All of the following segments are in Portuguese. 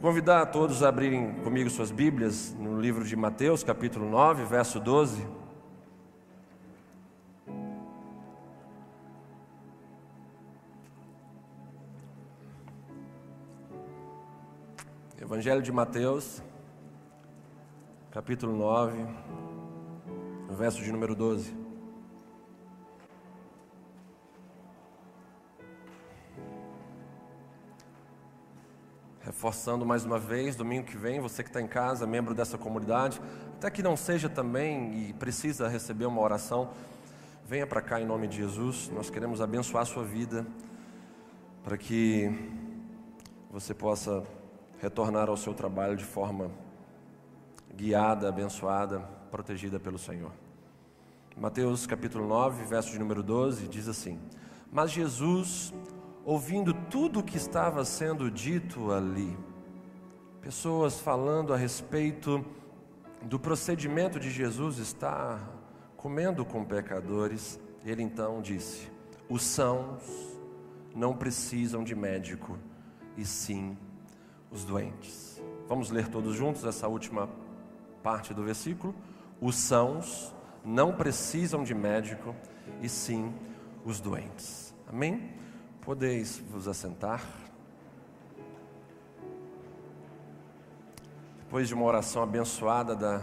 Quero convidar a todos a abrirem comigo suas Bíblias no livro de Mateus, capítulo 9, verso 12. Evangelho de Mateus, capítulo 9, verso de número 12. Reforçando mais uma vez, domingo que vem, você que está em casa, membro dessa comunidade, até que não seja também e precisa receber uma oração, venha para cá em nome de Jesus. Nós queremos abençoar a sua vida para que você possa retornar ao seu trabalho de forma guiada, abençoada, protegida pelo Senhor. Mateus capítulo 9, verso de número 12, diz assim: Mas Jesus ouvindo tudo o que estava sendo dito ali. Pessoas falando a respeito do procedimento de Jesus estar comendo com pecadores. Ele então disse: Os sãos não precisam de médico, e sim os doentes. Vamos ler todos juntos essa última parte do versículo? Os sãos não precisam de médico, e sim os doentes. Amém? Podeis vos assentar. Depois de uma oração abençoada da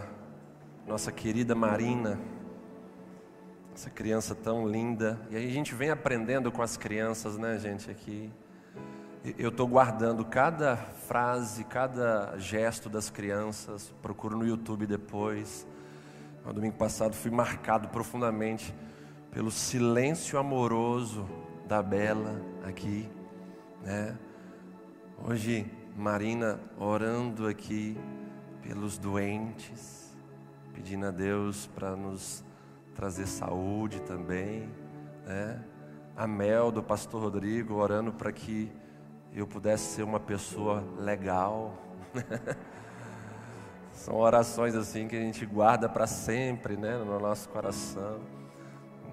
nossa querida Marina, essa criança tão linda, e aí a gente vem aprendendo com as crianças, né, gente, aqui. Eu estou guardando cada frase, cada gesto das crianças, procuro no YouTube depois. No domingo passado fui marcado profundamente pelo silêncio amoroso da Bela aqui, né? Hoje Marina orando aqui pelos doentes, pedindo a Deus para nos trazer saúde também, né? A Mel do pastor Rodrigo orando para que eu pudesse ser uma pessoa legal. São orações assim que a gente guarda para sempre, né, no nosso coração.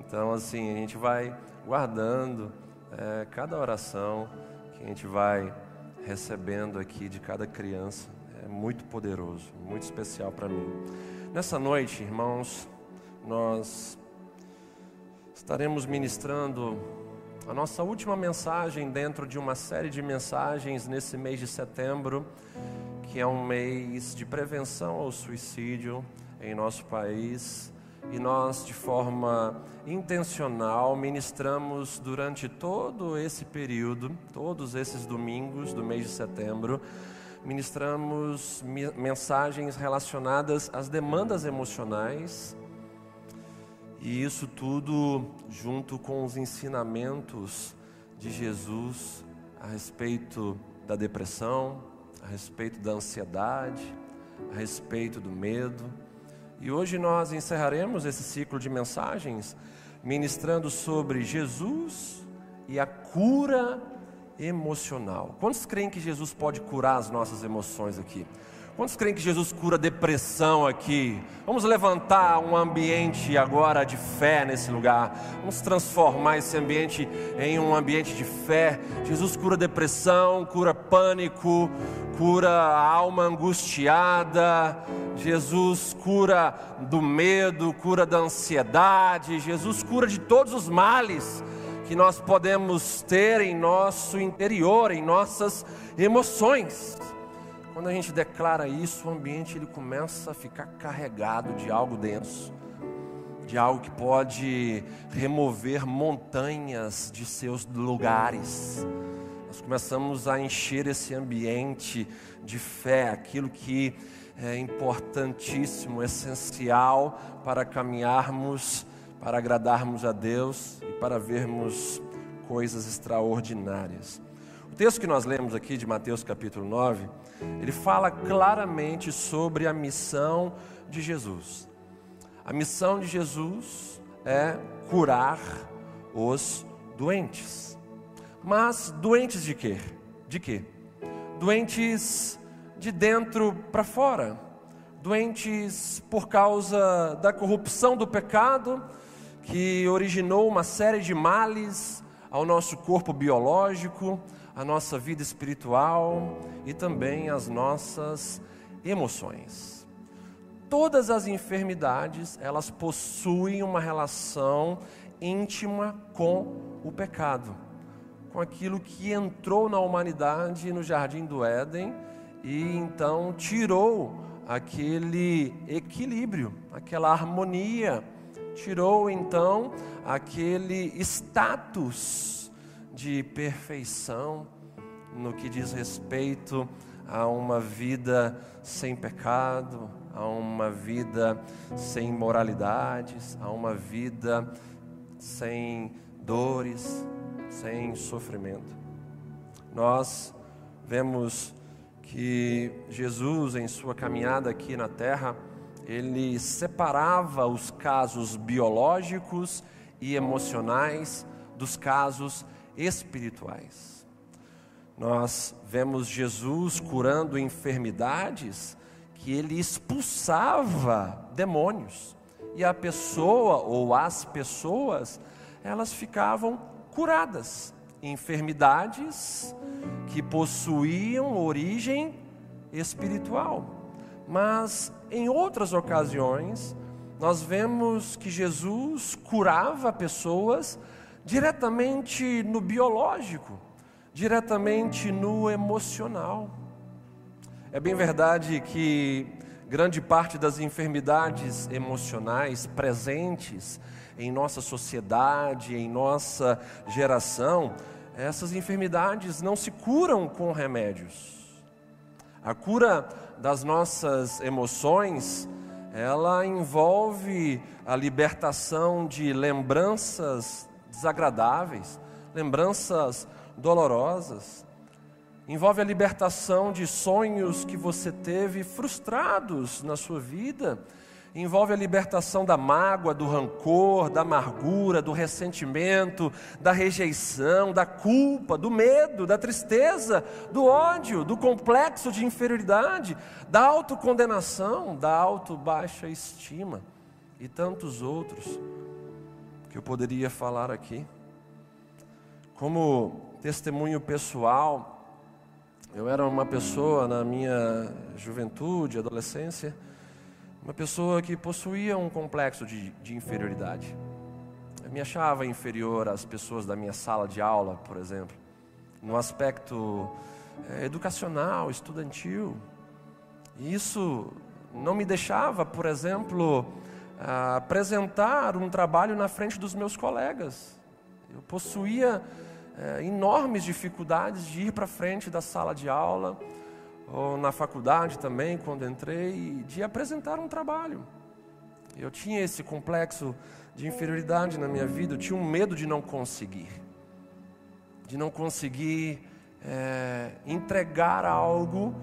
Então, assim, a gente vai guardando é, cada oração que a gente vai recebendo aqui de cada criança. É muito poderoso, muito especial para mim. Nessa noite, irmãos, nós estaremos ministrando a nossa última mensagem dentro de uma série de mensagens nesse mês de setembro, que é um mês de prevenção ao suicídio em nosso país e nós, de forma intencional, ministramos durante todo esse período, todos esses domingos do mês de setembro, ministramos mensagens relacionadas às demandas emocionais, e isso tudo junto com os ensinamentos de Jesus a respeito da depressão, a respeito da ansiedade, a respeito do medo e hoje nós encerraremos esse ciclo de mensagens ministrando sobre Jesus e a cura emocional. Quantos creem que Jesus pode curar as nossas emoções aqui? Quantos creem que Jesus cura depressão aqui? Vamos levantar um ambiente agora de fé nesse lugar. Vamos transformar esse ambiente em um ambiente de fé. Jesus cura depressão, cura pânico, cura a alma angustiada, Jesus cura do medo, cura da ansiedade, Jesus cura de todos os males que nós podemos ter em nosso interior, em nossas emoções. Quando a gente declara isso, o ambiente ele começa a ficar carregado de algo denso, de algo que pode remover montanhas de seus lugares nós começamos a encher esse ambiente de fé, aquilo que é importantíssimo, essencial para caminharmos, para agradarmos a Deus e para vermos coisas extraordinárias. O texto que nós lemos aqui de Mateus capítulo 9, ele fala claramente sobre a missão de Jesus. A missão de Jesus é curar os doentes. Mas doentes de quê? De quê? Doentes de dentro para fora. Doentes por causa da corrupção do pecado, que originou uma série de males ao nosso corpo biológico, a nossa vida espiritual e também as nossas emoções. Todas as enfermidades, elas possuem uma relação íntima com o pecado, com aquilo que entrou na humanidade no jardim do Éden e então tirou aquele equilíbrio, aquela harmonia, tirou então aquele status de perfeição no que diz respeito a uma vida sem pecado, a uma vida sem moralidades, a uma vida sem dores, sem sofrimento. Nós vemos que Jesus, em sua caminhada aqui na terra, ele separava os casos biológicos e emocionais dos casos espirituais. Nós vemos Jesus curando enfermidades que ele expulsava demônios. E a pessoa ou as pessoas, elas ficavam curadas. Enfermidades que possuíam origem espiritual. Mas em outras ocasiões, nós vemos que Jesus curava pessoas diretamente no biológico, diretamente no emocional. É bem verdade que grande parte das enfermidades emocionais presentes em nossa sociedade, em nossa geração, essas enfermidades não se curam com remédios. A cura das nossas emoções, ela envolve a libertação de lembranças desagradáveis, lembranças dolorosas. Envolve a libertação de sonhos que você teve frustrados na sua vida. Envolve a libertação da mágoa, do rancor, da amargura, do ressentimento, da rejeição, da culpa, do medo, da tristeza, do ódio, do complexo de inferioridade, da autocondenação, da auto-baixa estima e tantos outros que eu poderia falar aqui. Como testemunho pessoal, eu era uma pessoa na minha juventude, adolescência, uma pessoa que possuía um complexo de, de inferioridade. Eu me achava inferior às pessoas da minha sala de aula, por exemplo, no aspecto é, educacional, estudantil. E isso não me deixava, por exemplo, apresentar um trabalho na frente dos meus colegas. Eu possuía é, enormes dificuldades de ir para frente da sala de aula, ou na faculdade também, quando entrei, de apresentar um trabalho. Eu tinha esse complexo de inferioridade na minha vida, eu tinha um medo de não conseguir, de não conseguir é, entregar algo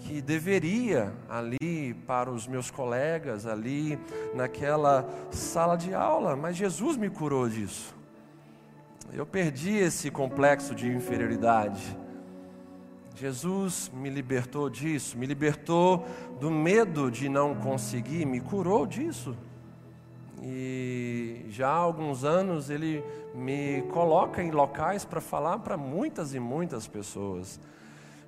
que deveria ali para os meus colegas, ali naquela sala de aula, mas Jesus me curou disso. Eu perdi esse complexo de inferioridade. Jesus me libertou disso, me libertou do medo de não conseguir, me curou disso. E já há alguns anos ele me coloca em locais para falar para muitas e muitas pessoas.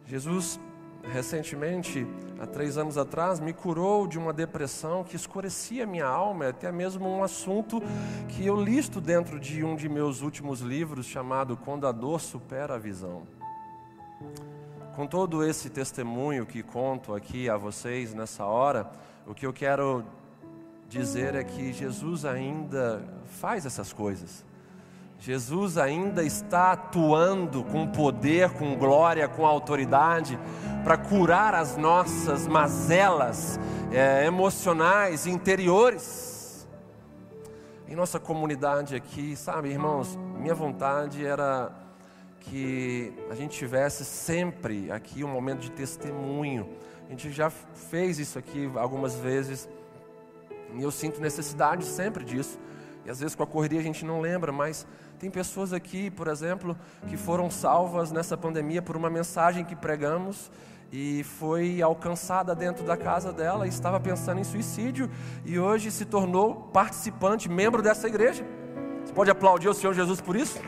Jesus recentemente, há três anos atrás, me curou de uma depressão que escurecia minha alma, até mesmo um assunto que eu listo dentro de um de meus últimos livros, chamado Quando a Dor Supera a Visão. Com todo esse testemunho que conto aqui a vocês nessa hora, o que eu quero dizer é que Jesus ainda faz essas coisas. Jesus ainda está atuando com poder, com glória, com autoridade para curar as nossas mazelas é, emocionais, interiores. Em nossa comunidade aqui, sabe, irmãos, minha vontade era que a gente tivesse sempre aqui um momento de testemunho. A gente já fez isso aqui algumas vezes e eu sinto necessidade sempre disso. E às vezes com a correria a gente não lembra, mas tem pessoas aqui, por exemplo, que foram salvas nessa pandemia por uma mensagem que pregamos e foi alcançada dentro da casa dela e estava pensando em suicídio e hoje se tornou participante, membro dessa igreja. Você pode aplaudir o Senhor Jesus por isso?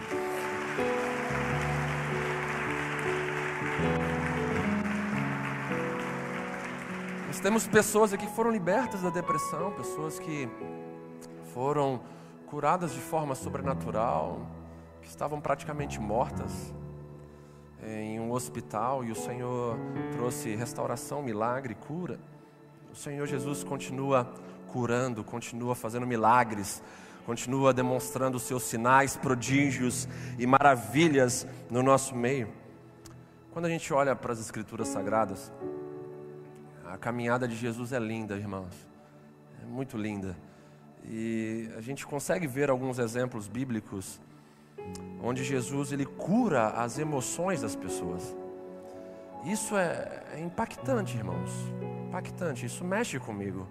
Nós temos pessoas aqui que foram libertas da depressão, pessoas que foram curadas de forma sobrenatural, que estavam praticamente mortas em um hospital e o Senhor trouxe restauração, milagre, cura. O Senhor Jesus continua curando, continua fazendo milagres, continua demonstrando seus sinais, prodígios e maravilhas no nosso meio. Quando a gente olha para as Escrituras Sagradas, a caminhada de Jesus é linda, irmãos, é muito linda. E a gente consegue ver alguns exemplos bíblicos onde Jesus ele cura as emoções das pessoas. Isso é, é impactante, irmãos. Impactante, isso mexe comigo.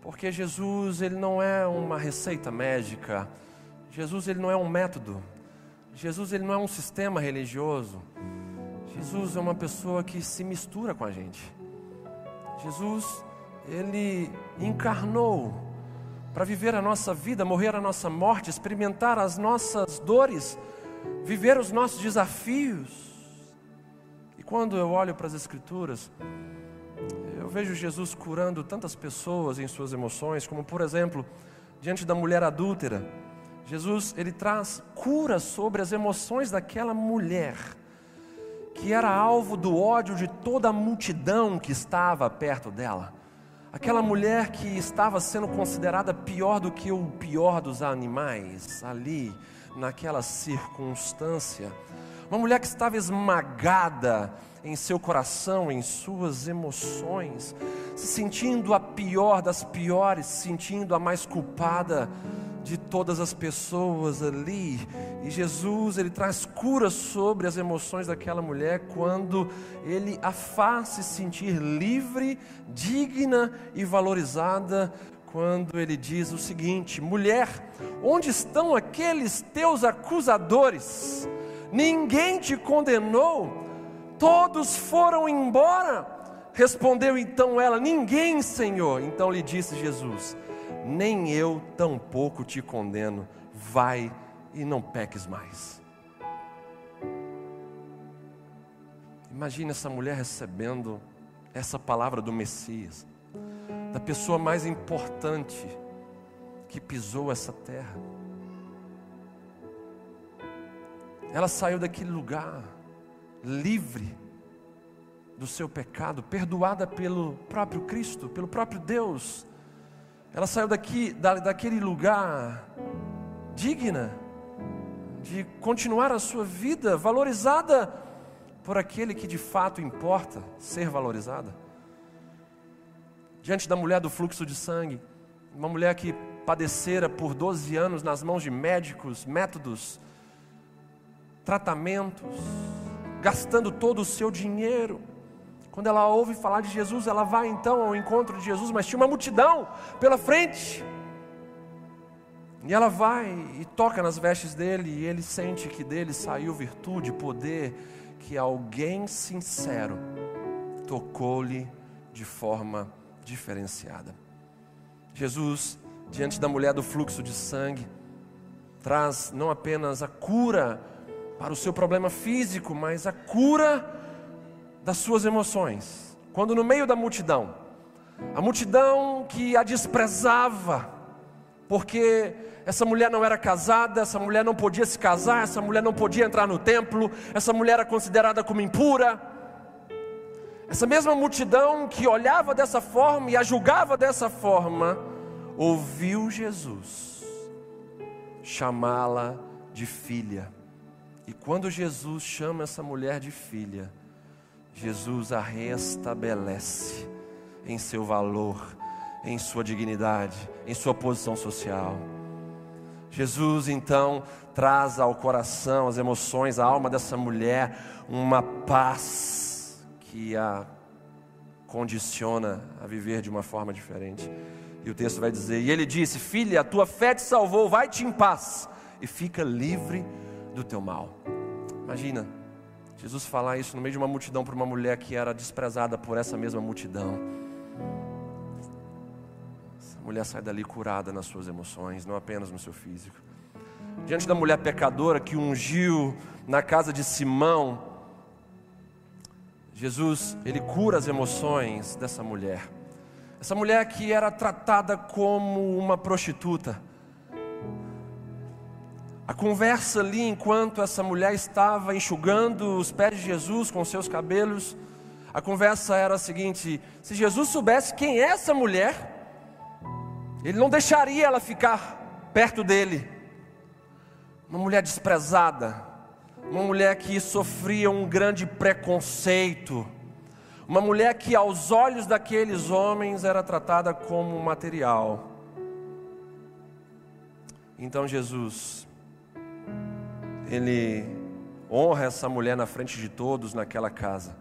Porque Jesus ele não é uma receita médica. Jesus ele não é um método. Jesus ele não é um sistema religioso. Jesus é uma pessoa que se mistura com a gente. Jesus ele encarnou para viver a nossa vida, morrer a nossa morte, experimentar as nossas dores, viver os nossos desafios. E quando eu olho para as Escrituras, eu vejo Jesus curando tantas pessoas em suas emoções, como por exemplo, diante da mulher adúltera. Jesus, ele traz cura sobre as emoções daquela mulher que era alvo do ódio de toda a multidão que estava perto dela. Aquela mulher que estava sendo considerada pior do que o pior dos animais, ali, naquela circunstância. Uma mulher que estava esmagada em seu coração, em suas emoções, se sentindo a pior das piores, se sentindo a mais culpada de todas as pessoas ali. E Jesus, ele traz cura sobre as emoções daquela mulher quando ele a faz se sentir livre, digna e valorizada. Quando ele diz o seguinte: mulher, onde estão aqueles teus acusadores? Ninguém te condenou, todos foram embora. Respondeu então ela: Ninguém, Senhor. Então lhe disse Jesus: nem eu tampouco te condeno, vai e não peques mais. Imagine essa mulher recebendo essa palavra do Messias, da pessoa mais importante que pisou essa terra. Ela saiu daquele lugar livre do seu pecado, perdoada pelo próprio Cristo, pelo próprio Deus ela saiu daqui, da, daquele lugar digna de continuar a sua vida valorizada por aquele que de fato importa ser valorizada. Diante da mulher do fluxo de sangue, uma mulher que padecera por 12 anos nas mãos de médicos, métodos, tratamentos, gastando todo o seu dinheiro, quando ela ouve falar de Jesus, ela vai então ao encontro de Jesus, mas tinha uma multidão pela frente. E ela vai e toca nas vestes dele, e ele sente que dele saiu virtude, poder, que alguém sincero tocou-lhe de forma diferenciada. Jesus, diante da mulher do fluxo de sangue, traz não apenas a cura para o seu problema físico, mas a cura das suas emoções. Quando no meio da multidão, a multidão que a desprezava, porque essa mulher não era casada, essa mulher não podia se casar, essa mulher não podia entrar no templo, essa mulher era considerada como impura. Essa mesma multidão que olhava dessa forma e a julgava dessa forma, ouviu Jesus chamá-la de filha. E quando Jesus chama essa mulher de filha, Jesus a restabelece em seu valor, em sua dignidade, em sua posição social. Jesus então traz ao coração, às emoções, à alma dessa mulher uma paz que a condiciona a viver de uma forma diferente. E o texto vai dizer: E ele disse: Filha, a tua fé te salvou, vai-te em paz e fica livre do teu mal. Imagina Jesus falar isso no meio de uma multidão para uma mulher que era desprezada por essa mesma multidão. Essa mulher sai dali curada nas suas emoções, não apenas no seu físico. Diante da mulher pecadora que ungiu na casa de Simão, Jesus, ele cura as emoções dessa mulher. Essa mulher que era tratada como uma prostituta. A conversa ali, enquanto essa mulher estava enxugando os pés de Jesus com seus cabelos, a conversa era a seguinte: se Jesus soubesse quem é essa mulher, ele não deixaria ela ficar perto dele. Uma mulher desprezada, uma mulher que sofria um grande preconceito, uma mulher que aos olhos daqueles homens era tratada como material. Então Jesus, ele honra essa mulher na frente de todos naquela casa,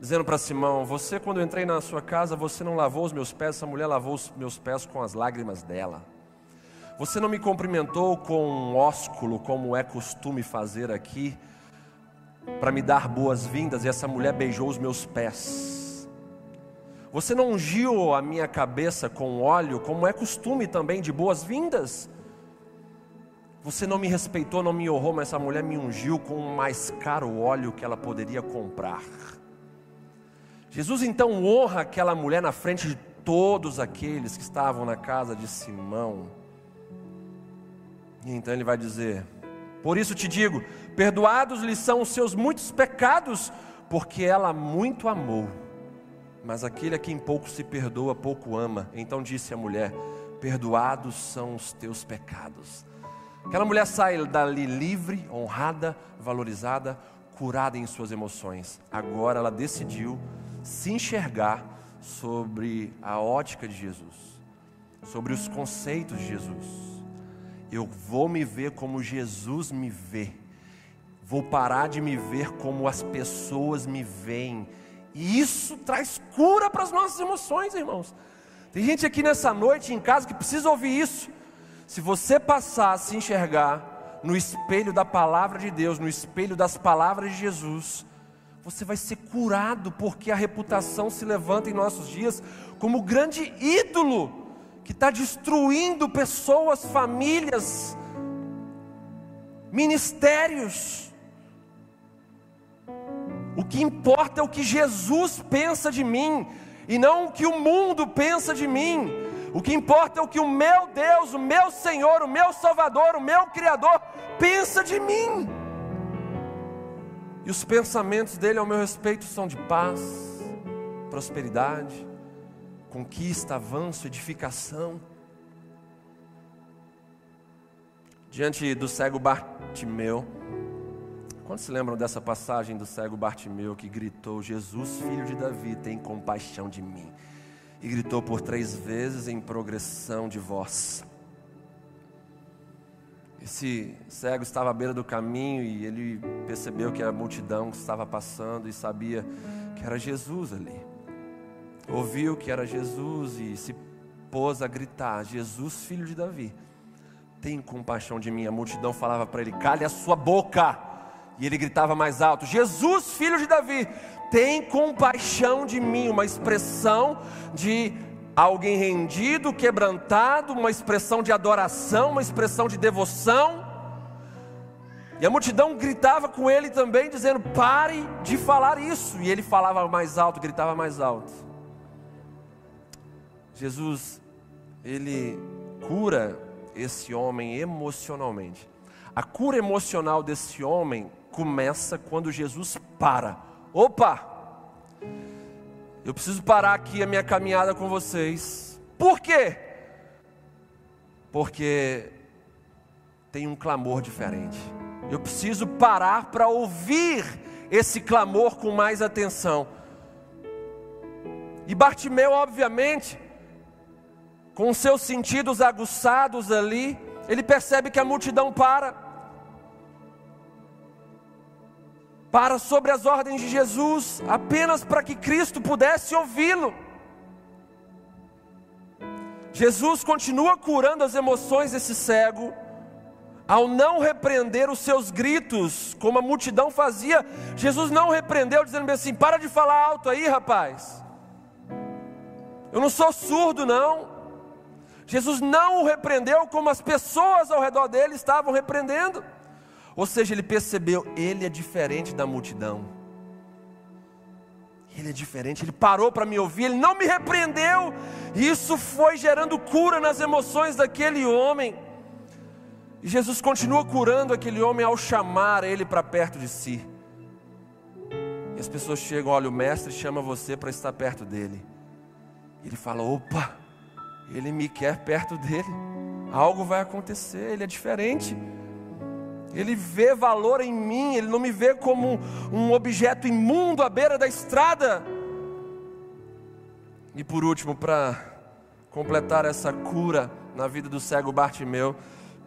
dizendo para Simão: Você, quando eu entrei na sua casa, você não lavou os meus pés, essa mulher lavou os meus pés com as lágrimas dela. Você não me cumprimentou com um ósculo, como é costume fazer aqui, para me dar boas-vindas, e essa mulher beijou os meus pés. Você não ungiu a minha cabeça com óleo, como é costume também de boas-vindas. Você não me respeitou, não me honrou, mas essa mulher me ungiu com o mais caro óleo que ela poderia comprar. Jesus então honra aquela mulher na frente de todos aqueles que estavam na casa de Simão. E então ele vai dizer: Por isso te digo, perdoados lhe são os seus muitos pecados, porque ela muito amou. Mas aquele a quem pouco se perdoa, pouco ama. Então disse a mulher: Perdoados são os teus pecados. Aquela mulher sai dali livre, honrada, valorizada, curada em suas emoções. Agora ela decidiu se enxergar sobre a ótica de Jesus, sobre os conceitos de Jesus eu vou me ver como Jesus me vê. Vou parar de me ver como as pessoas me veem. E isso traz cura para as nossas emoções, irmãos. Tem gente aqui nessa noite em casa que precisa ouvir isso. Se você passar a se enxergar no espelho da palavra de Deus, no espelho das palavras de Jesus, você vai ser curado, porque a reputação se levanta em nossos dias como grande ídolo que está destruindo pessoas, famílias, ministérios. O que importa é o que Jesus pensa de mim, e não o que o mundo pensa de mim. O que importa é o que o meu Deus, o meu Senhor, o meu Salvador, o meu Criador pensa de mim. E os pensamentos dele ao meu respeito são de paz, prosperidade, conquista, avanço, edificação. Diante do cego Bartimeu, quantos se lembram dessa passagem do cego Bartimeu que gritou: Jesus, filho de Davi, tem compaixão de mim? E gritou por três vezes em progressão de voz. Esse cego estava à beira do caminho e ele percebeu que a multidão estava passando e sabia que era Jesus ali ouviu que era Jesus e se pôs a gritar: Jesus, filho de Davi, tem compaixão de mim. A multidão falava para ele: cale a sua boca. E ele gritava mais alto: Jesus, filho de Davi, tem compaixão de mim. Uma expressão de alguém rendido, quebrantado, uma expressão de adoração, uma expressão de devoção. E a multidão gritava com ele também, dizendo: pare de falar isso. E ele falava mais alto, gritava mais alto. Jesus, ele cura esse homem emocionalmente. A cura emocional desse homem começa quando Jesus para. Opa! Eu preciso parar aqui a minha caminhada com vocês. Por quê? Porque tem um clamor diferente. Eu preciso parar para ouvir esse clamor com mais atenção. E Bartimeu, obviamente, com seus sentidos aguçados ali, ele percebe que a multidão para. Para sobre as ordens de Jesus, apenas para que Cristo pudesse ouvi-lo. Jesus continua curando as emoções desse cego, ao não repreender os seus gritos, como a multidão fazia. Jesus não repreendeu, dizendo assim: para de falar alto aí, rapaz. Eu não sou surdo, não. Jesus não o repreendeu como as pessoas ao redor dele estavam repreendendo. Ou seja, ele percebeu, ele é diferente da multidão. Ele é diferente, ele parou para me ouvir, ele não me repreendeu. Isso foi gerando cura nas emoções daquele homem. E Jesus continua curando aquele homem ao chamar ele para perto de si. E as pessoas chegam, olha, o mestre chama você para estar perto dele. Ele fala: opa, ele me quer perto dele. Algo vai acontecer, ele é diferente. Ele vê valor em mim, ele não me vê como um objeto imundo à beira da estrada. E por último, para completar essa cura na vida do cego Bartimeu,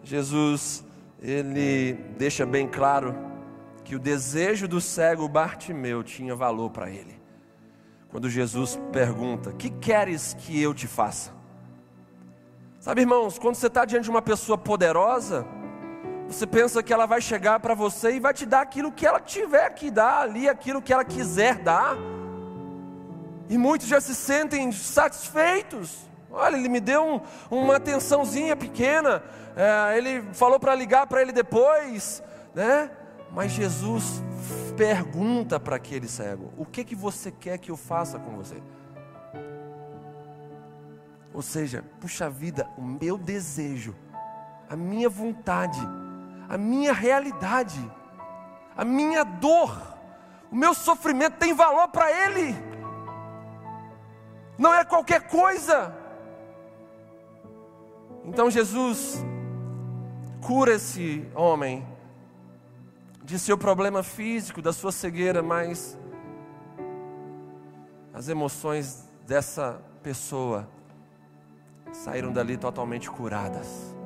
Jesus, ele deixa bem claro que o desejo do cego Bartimeu tinha valor para ele. Quando Jesus pergunta: Que queres que eu te faça? Sabe, irmãos, quando você está diante de uma pessoa poderosa, você pensa que ela vai chegar para você e vai te dar aquilo que ela tiver que dar ali, aquilo que ela quiser dar. E muitos já se sentem satisfeitos. Olha, ele me deu um, uma atençãozinha pequena, é, ele falou para ligar para ele depois, né? Mas Jesus pergunta para aquele cego: O que que você quer que eu faça com você? Ou seja, puxa vida, o meu desejo, a minha vontade, a minha realidade, a minha dor, o meu sofrimento tem valor para Ele, não é qualquer coisa. Então Jesus cura esse homem de seu problema físico, da sua cegueira, mas as emoções dessa pessoa saíram dali totalmente curadas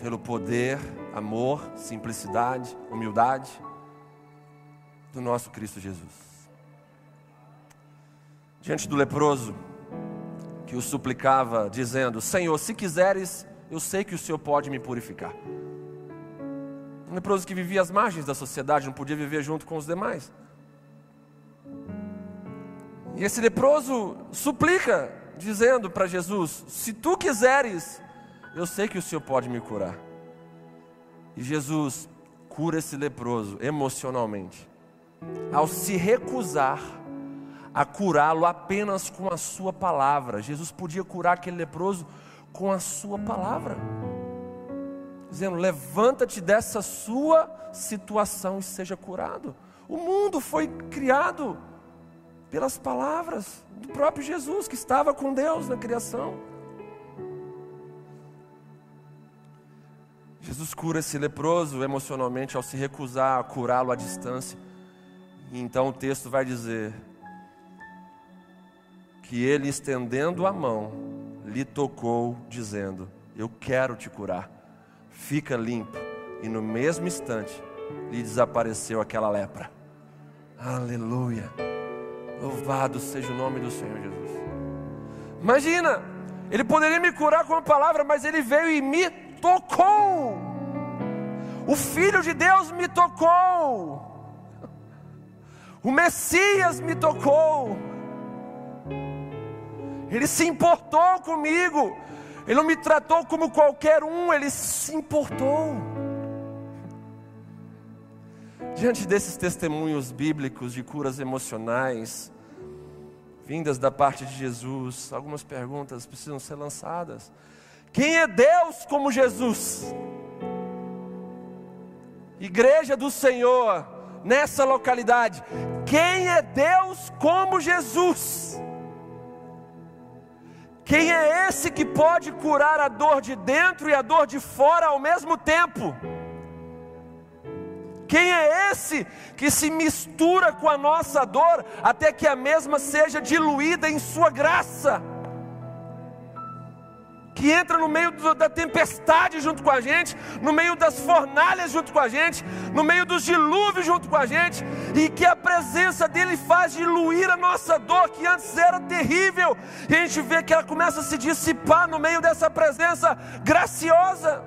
pelo poder, amor, simplicidade, humildade do nosso Cristo Jesus. Diante do leproso, que o suplicava, dizendo: Senhor, se quiseres, eu sei que o Senhor pode me purificar. Um leproso que vivia às margens da sociedade, não podia viver junto com os demais. E esse leproso suplica, dizendo para Jesus: Se tu quiseres, eu sei que o Senhor pode me curar. E Jesus cura esse leproso emocionalmente, ao se recusar a curá-lo apenas com a sua palavra. Jesus podia curar aquele leproso com a sua palavra, dizendo: levanta-te dessa sua situação e seja curado. O mundo foi criado pelas palavras do próprio Jesus, que estava com Deus na criação. Jesus cura esse leproso emocionalmente ao se recusar a curá-lo à distância. Então o texto vai dizer que ele, estendendo a mão, lhe tocou, dizendo: Eu quero te curar, fica limpo. E no mesmo instante lhe desapareceu aquela lepra. Aleluia. Louvado seja o nome do Senhor Jesus. Imagina, ele poderia me curar com uma palavra, mas ele veio e me tocou. O Filho de Deus me tocou. O Messias me tocou. Ele se importou comigo. Ele não me tratou como qualquer um, ele se importou. Diante desses testemunhos bíblicos de curas emocionais, vindas da parte de Jesus, algumas perguntas precisam ser lançadas. Quem é Deus como Jesus? Igreja do Senhor, nessa localidade, quem é Deus como Jesus? Quem é esse que pode curar a dor de dentro e a dor de fora ao mesmo tempo? Quem é esse que se mistura com a nossa dor até que a mesma seja diluída em Sua graça? Que entra no meio da tempestade junto com a gente, no meio das fornalhas junto com a gente, no meio dos dilúvios junto com a gente, e que a presença dele faz diluir a nossa dor, que antes era terrível, e a gente vê que ela começa a se dissipar no meio dessa presença graciosa.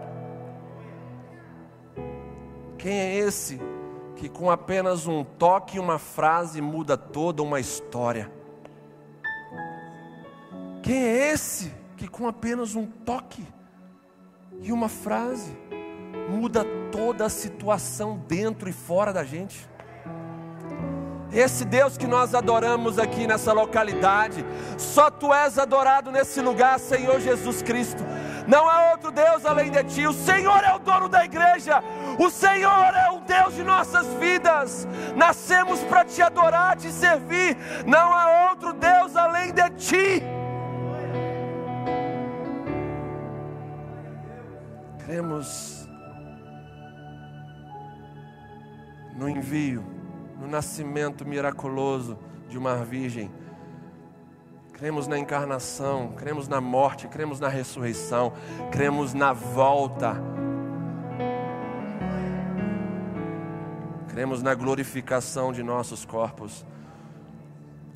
Quem é esse que com apenas um toque e uma frase muda toda uma história? Quem é esse? Que com apenas um toque e uma frase muda toda a situação dentro e fora da gente. esse Deus que nós adoramos aqui nessa localidade. Só tu és adorado nesse lugar, Senhor Jesus Cristo. Não há outro Deus além de ti. O Senhor é o dono da igreja. O Senhor é o Deus de nossas vidas. Nascemos para te adorar, te servir. Não há outro Deus além de ti. Cremos no envio, no nascimento miraculoso de uma virgem. Cremos na encarnação, cremos na morte, cremos na ressurreição, cremos na volta. Cremos na glorificação de nossos corpos.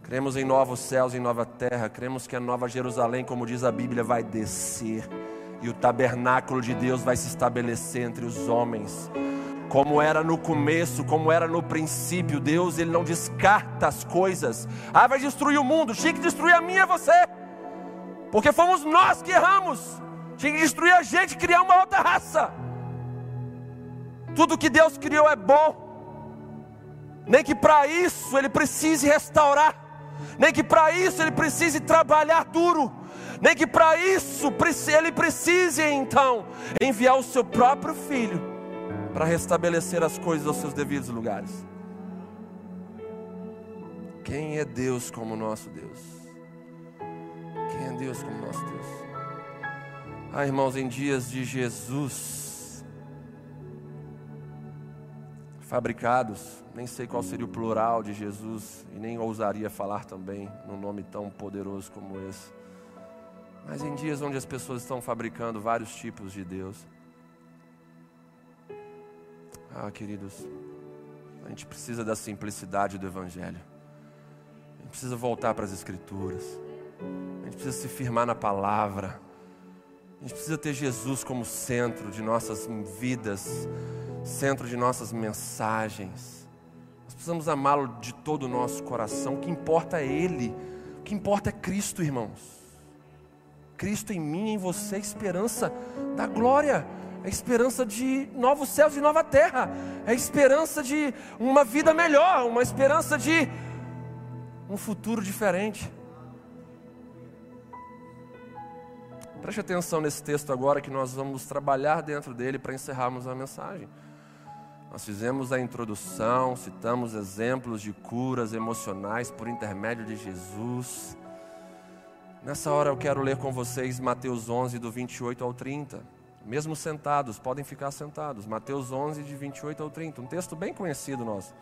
Cremos em novos céus e nova terra. Cremos que a nova Jerusalém, como diz a Bíblia, vai descer e o tabernáculo de Deus vai se estabelecer entre os homens como era no começo, como era no princípio. Deus, ele não descarta as coisas. Ah, vai destruir o mundo, tinha que destruir a minha e você. Porque fomos nós que erramos. Tinha que destruir a gente, criar uma outra raça. Tudo que Deus criou é bom. Nem que para isso ele precise restaurar. Nem que para isso ele precise trabalhar duro. Nem que para isso ele precise então enviar o seu próprio filho para restabelecer as coisas aos seus devidos lugares. Quem é Deus como nosso Deus? Quem é Deus como nosso Deus? Ah, irmãos, em dias de Jesus, fabricados, nem sei qual seria o plural de Jesus, e nem ousaria falar também num nome tão poderoso como esse. Mas em dias onde as pessoas estão fabricando vários tipos de Deus, ah, queridos, a gente precisa da simplicidade do Evangelho. A gente precisa voltar para as Escrituras. A gente precisa se firmar na palavra. A gente precisa ter Jesus como centro de nossas vidas, centro de nossas mensagens. Nós precisamos amá-lo de todo o nosso coração. O que importa é Ele. O que importa é Cristo, irmãos. Cristo em mim, em você, esperança da glória é esperança de novos céus e nova terra, é esperança de uma vida melhor, uma esperança de um futuro diferente. Preste atenção nesse texto agora que nós vamos trabalhar dentro dele para encerrarmos a mensagem. Nós fizemos a introdução, citamos exemplos de curas emocionais por intermédio de Jesus. Nessa hora eu quero ler com vocês Mateus 11, do 28 ao 30 mesmo sentados, podem ficar sentados. Mateus 11, de 28 ao 30, um texto bem conhecido nosso.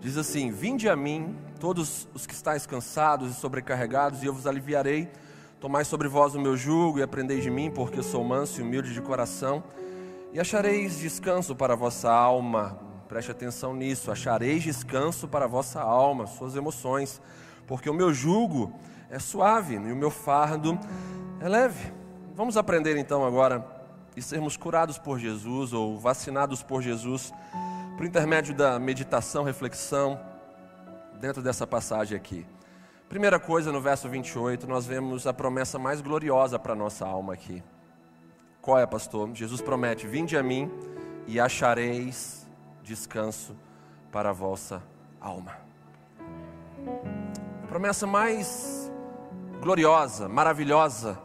Diz assim: Vinde a mim, todos os que estáis cansados e sobrecarregados, e eu vos aliviarei. Tomai sobre vós o meu jugo e aprendei de mim, porque sou manso e humilde de coração e achareis descanso para a vossa alma. Preste atenção nisso. Achareis descanso para a vossa alma, suas emoções. Porque o meu jugo é suave e o meu fardo é leve. Vamos aprender então agora e sermos curados por Jesus ou vacinados por Jesus por intermédio da meditação, reflexão dentro dessa passagem aqui. Primeira coisa, no verso 28, nós vemos a promessa mais gloriosa para a nossa alma aqui. Qual é, pastor? Jesus promete: Vinde a mim e achareis descanso para a vossa alma. A promessa mais gloriosa, maravilhosa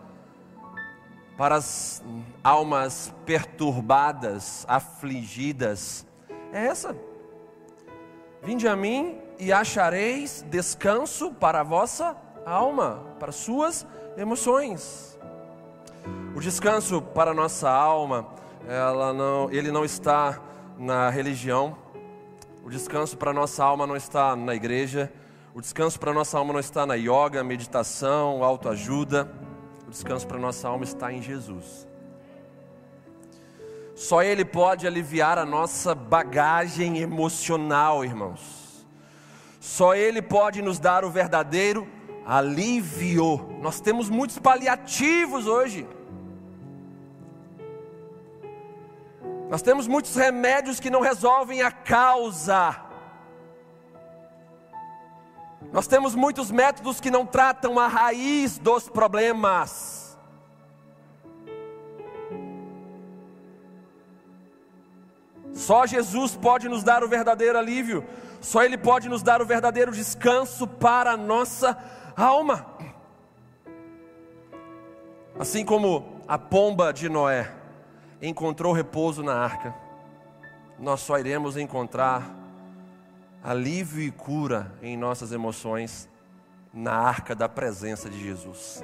para as almas perturbadas, afligidas, é essa. Vinde a mim e achareis descanso para a vossa alma, para suas emoções. O descanso para a nossa alma, não, ele não está na religião. O descanso para a nossa alma não está na igreja. O descanso para a nossa alma não está na yoga, meditação, autoajuda. O descanso para a nossa alma está em Jesus. Só Ele pode aliviar a nossa bagagem emocional, irmãos. Só Ele pode nos dar o verdadeiro alívio. Nós temos muitos paliativos hoje. Nós temos muitos remédios que não resolvem a causa. Nós temos muitos métodos que não tratam a raiz dos problemas. Só Jesus pode nos dar o verdadeiro alívio, só Ele pode nos dar o verdadeiro descanso para a nossa alma. Assim como a pomba de Noé encontrou repouso na arca, nós só iremos encontrar alívio e cura em nossas emoções na arca da presença de Jesus.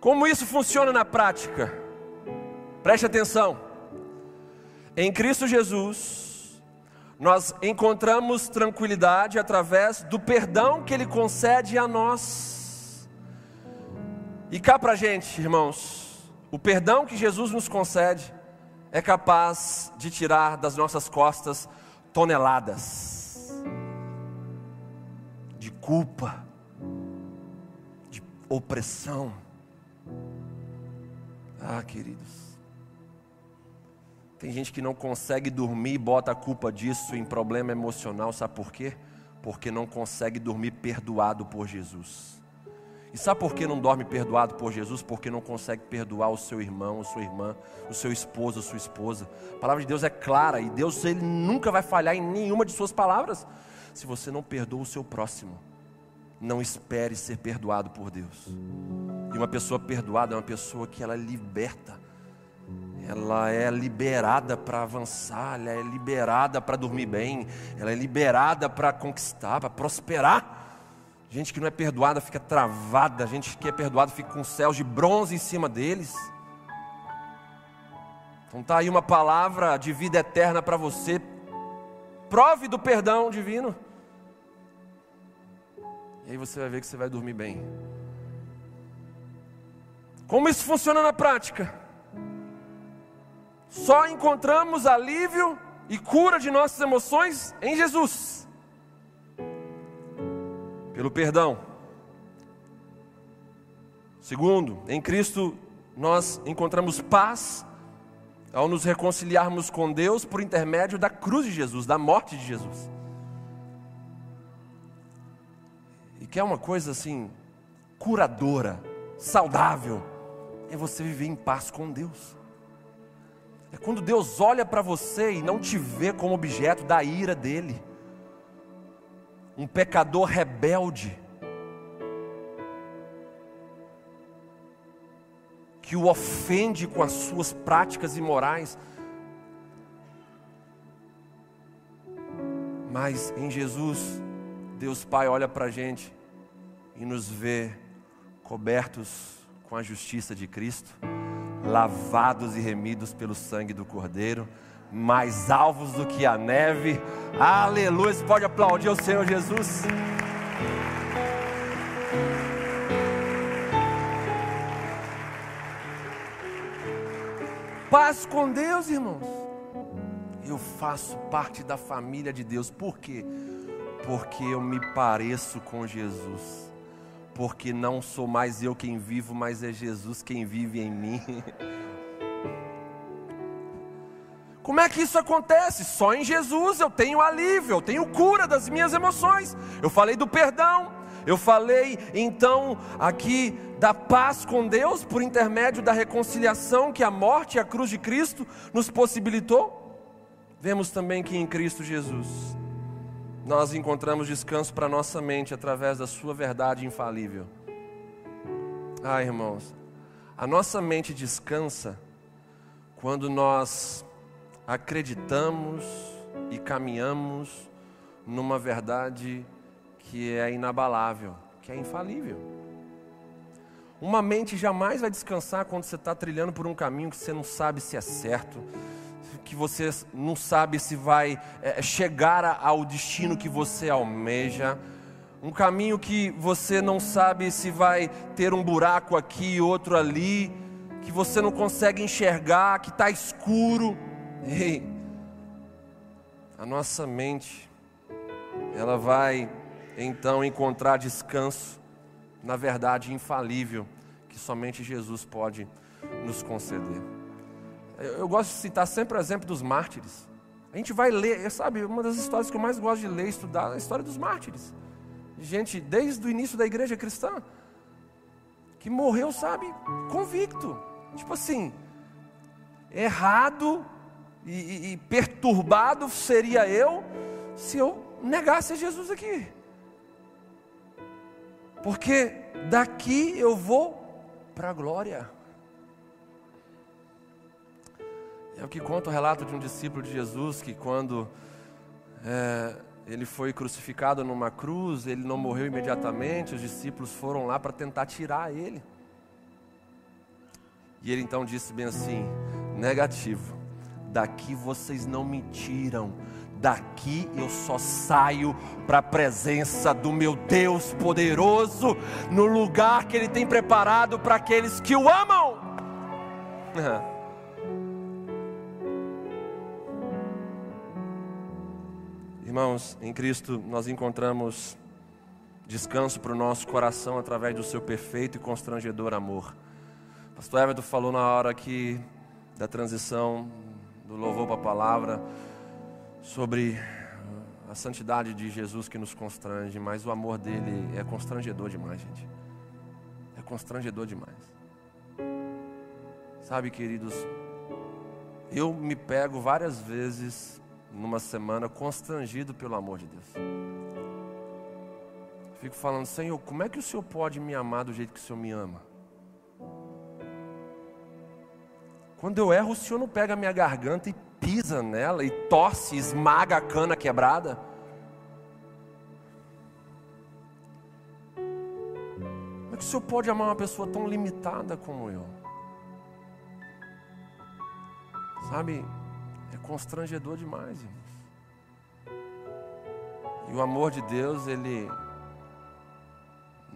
Como isso funciona na prática? Preste atenção. Em Cristo Jesus, nós encontramos tranquilidade através do perdão que Ele concede a nós. E cá para gente, irmãos, o perdão que Jesus nos concede é capaz de tirar das nossas costas toneladas de culpa, de opressão. Ah, queridos, tem gente que não consegue dormir e bota a culpa disso em problema emocional, sabe por quê? Porque não consegue dormir perdoado por Jesus. E sabe por que não dorme perdoado por Jesus? Porque não consegue perdoar o seu irmão, a sua irmã, o seu esposo, a sua esposa. A palavra de Deus é clara e Deus ele nunca vai falhar em nenhuma de suas palavras. Se você não perdoa o seu próximo, não espere ser perdoado por Deus. E uma pessoa perdoada é uma pessoa que ela liberta. Ela é liberada para avançar, ela é liberada para dormir bem, ela é liberada para conquistar, para prosperar. Gente que não é perdoada fica travada, gente que é perdoada fica com céus de bronze em cima deles. Então tá aí uma palavra de vida eterna para você. Prove do perdão divino. E aí você vai ver que você vai dormir bem. Como isso funciona na prática? Só encontramos alívio e cura de nossas emoções em Jesus pelo perdão. Segundo, em Cristo nós encontramos paz ao nos reconciliarmos com Deus por intermédio da cruz de Jesus, da morte de Jesus. E que é uma coisa assim, curadora, saudável, é você viver em paz com Deus. É quando Deus olha para você e não te vê como objeto da ira dele. Um pecador rebelde, que o ofende com as suas práticas imorais. Mas em Jesus, Deus Pai olha para a gente e nos vê cobertos com a justiça de Cristo, lavados e remidos pelo sangue do Cordeiro mais alvos do que a neve. Aleluia! Você pode aplaudir o Senhor Jesus. Paz com Deus, irmãos. Eu faço parte da família de Deus. Por quê? Porque eu me pareço com Jesus. Porque não sou mais eu quem vivo, mas é Jesus quem vive em mim. Como é que isso acontece? Só em Jesus eu tenho alívio, eu tenho cura das minhas emoções. Eu falei do perdão, eu falei então aqui da paz com Deus por intermédio da reconciliação que a morte e a cruz de Cristo nos possibilitou. Vemos também que em Cristo Jesus nós encontramos descanso para nossa mente através da Sua verdade infalível. Ah, irmãos, a nossa mente descansa quando nós acreditamos e caminhamos numa verdade que é inabalável, que é infalível. Uma mente jamais vai descansar quando você está trilhando por um caminho que você não sabe se é certo, que você não sabe se vai é, chegar ao destino que você almeja, um caminho que você não sabe se vai ter um buraco aqui e outro ali, que você não consegue enxergar, que está escuro. A nossa mente, ela vai então encontrar descanso na verdade infalível que somente Jesus pode nos conceder. Eu, gosto de citar sempre o exemplo dos mártires. A gente vai ler, sabe, uma das histórias que eu mais gosto de ler e estudar é a história dos mártires. Gente, desde o início da igreja cristã, que morreu, sabe, convicto. Tipo assim, errado e, e, e perturbado seria eu se eu negasse Jesus aqui. Porque daqui eu vou para a glória. É o que conta o relato de um discípulo de Jesus que, quando é, ele foi crucificado numa cruz, ele não morreu imediatamente, os discípulos foram lá para tentar tirar ele. E ele então disse bem assim: negativo, daqui vocês não me tiram, daqui eu só saio para a presença do meu Deus poderoso, no lugar que Ele tem preparado para aqueles que o amam. Irmãos, em Cristo nós encontramos descanso para o nosso coração através do seu perfeito e constrangedor amor. Pastor Everton falou na hora aqui da transição do louvor para a palavra sobre a santidade de Jesus que nos constrange, mas o amor dele é constrangedor demais, gente. É constrangedor demais. Sabe, queridos, eu me pego várias vezes numa semana constrangido pelo amor de Deus. Fico falando, Senhor, como é que o Senhor pode me amar do jeito que o Senhor me ama? Quando eu erro, o Senhor não pega a minha garganta e pisa nela e torce, esmaga a cana quebrada. Como é que o Senhor pode amar uma pessoa tão limitada como eu? Sabe, é constrangedor demais, irmãos. E o amor de Deus, ele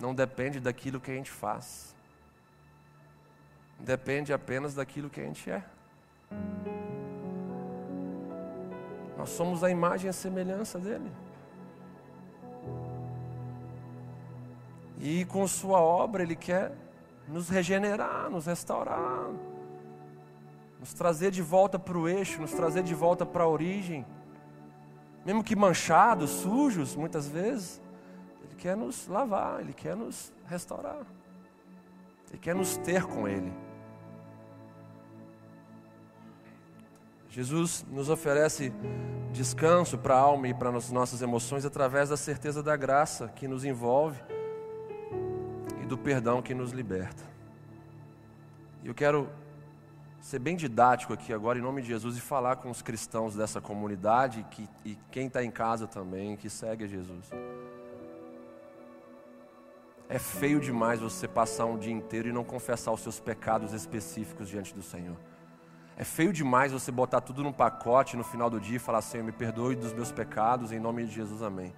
não depende daquilo que a gente faz. Depende apenas daquilo que a gente é. Nós somos a imagem e a semelhança dele. E com Sua obra, Ele quer nos regenerar, nos restaurar, nos trazer de volta para o eixo, nos trazer de volta para a origem. Mesmo que manchados, sujos, muitas vezes, Ele quer nos lavar, Ele quer nos restaurar, Ele quer nos ter com Ele. Jesus nos oferece descanso para a alma e para as nossas emoções através da certeza da graça que nos envolve e do perdão que nos liberta. Eu quero ser bem didático aqui agora, em nome de Jesus, e falar com os cristãos dessa comunidade que, e quem está em casa também, que segue a Jesus. É feio demais você passar um dia inteiro e não confessar os seus pecados específicos diante do Senhor. É feio demais você botar tudo num pacote no final do dia e falar: Senhor, me perdoe dos meus pecados, em nome de Jesus, amém.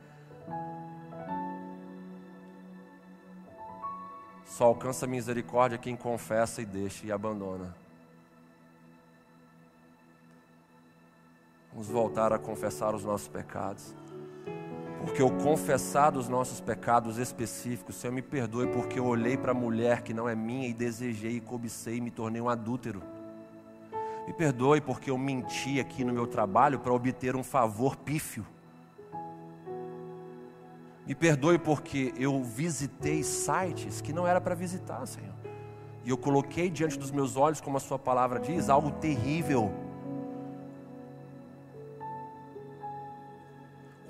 Só alcança misericórdia quem confessa e deixa e abandona. Vamos voltar a confessar os nossos pecados. Porque o confessar dos nossos pecados específicos, Senhor, me perdoe porque eu olhei para a mulher que não é minha e desejei e cobicei e me tornei um adúltero. Me perdoe porque eu menti aqui no meu trabalho para obter um favor pífio. Me perdoe porque eu visitei sites que não era para visitar, Senhor. E eu coloquei diante dos meus olhos, como a Sua palavra diz, algo terrível.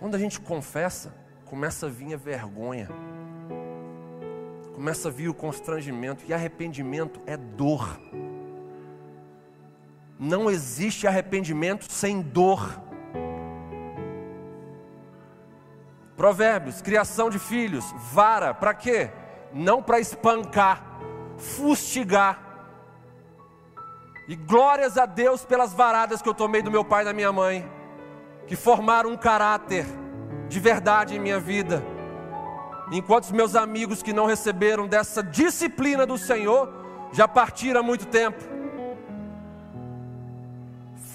Quando a gente confessa, começa a vir a vergonha, começa a vir o constrangimento, e arrependimento é dor. Não existe arrependimento sem dor. Provérbios, criação de filhos, vara, para quê? Não para espancar, fustigar. E glórias a Deus pelas varadas que eu tomei do meu pai e da minha mãe, que formaram um caráter de verdade em minha vida. Enquanto os meus amigos que não receberam dessa disciplina do Senhor já partiram há muito tempo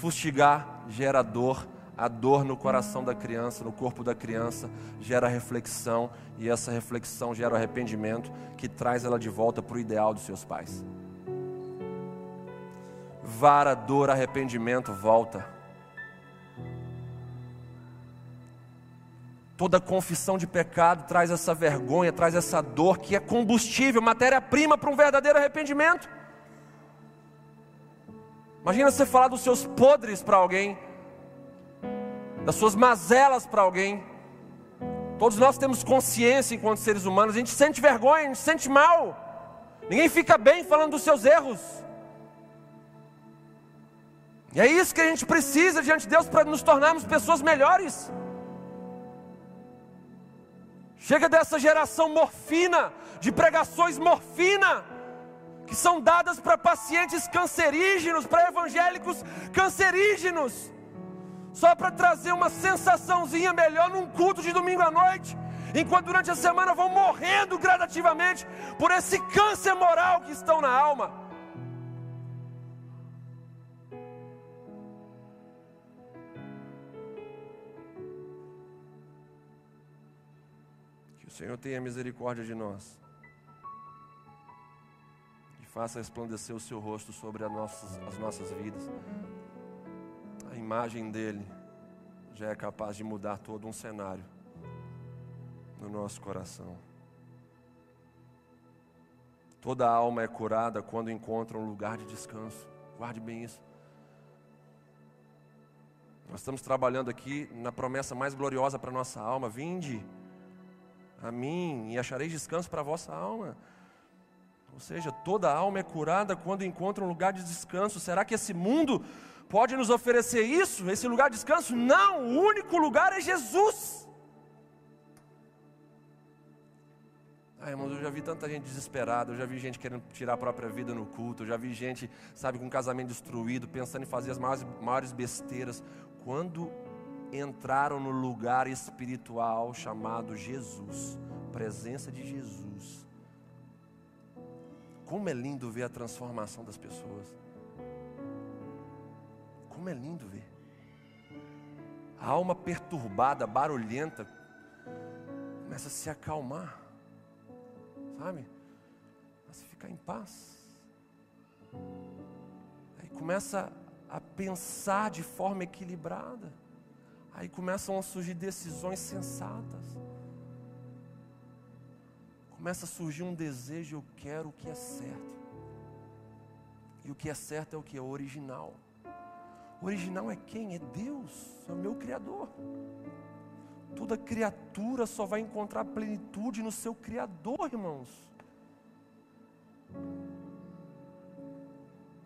fustigar gera dor, a dor no coração da criança, no corpo da criança, gera reflexão, e essa reflexão gera arrependimento que traz ela de volta para o ideal dos seus pais. Vara, dor, arrependimento, volta. Toda confissão de pecado traz essa vergonha, traz essa dor que é combustível, matéria-prima para um verdadeiro arrependimento. Imagina você falar dos seus podres para alguém, das suas mazelas para alguém. Todos nós temos consciência enquanto seres humanos, a gente sente vergonha, a gente sente mal. Ninguém fica bem falando dos seus erros. E é isso que a gente precisa diante de Deus para nos tornarmos pessoas melhores. Chega dessa geração morfina, de pregações morfina, que são dadas para pacientes cancerígenos, para evangélicos cancerígenos, só para trazer uma sensaçãozinha melhor num culto de domingo à noite, enquanto durante a semana vão morrendo gradativamente por esse câncer moral que estão na alma. Senhor tenha misericórdia de nós. E faça resplandecer o seu rosto sobre as nossas, as nossas vidas. A imagem dele já é capaz de mudar todo um cenário no nosso coração. Toda alma é curada quando encontra um lugar de descanso. Guarde bem isso. Nós estamos trabalhando aqui na promessa mais gloriosa para nossa alma: vinde a mim e achareis descanso para a vossa alma. Ou seja, toda alma é curada quando encontra um lugar de descanso. Será que esse mundo pode nos oferecer isso, esse lugar de descanso? Não, o único lugar é Jesus. Ah, irmãos, eu já vi tanta gente desesperada, eu já vi gente querendo tirar a própria vida no culto, eu já vi gente, sabe, com um casamento destruído, pensando em fazer as maiores, maiores besteiras. Quando entraram no lugar espiritual chamado Jesus, presença de Jesus. Como é lindo ver a transformação das pessoas. Como é lindo ver. A alma perturbada, barulhenta, começa a se acalmar, sabe? Começa a ficar em paz. Aí começa a pensar de forma equilibrada. Aí começam a surgir decisões sensatas. Começa a surgir um desejo, eu quero o que é certo. E o que é certo é o que é original. O original é quem? É Deus, é o meu Criador. Toda criatura só vai encontrar plenitude no seu Criador, irmãos.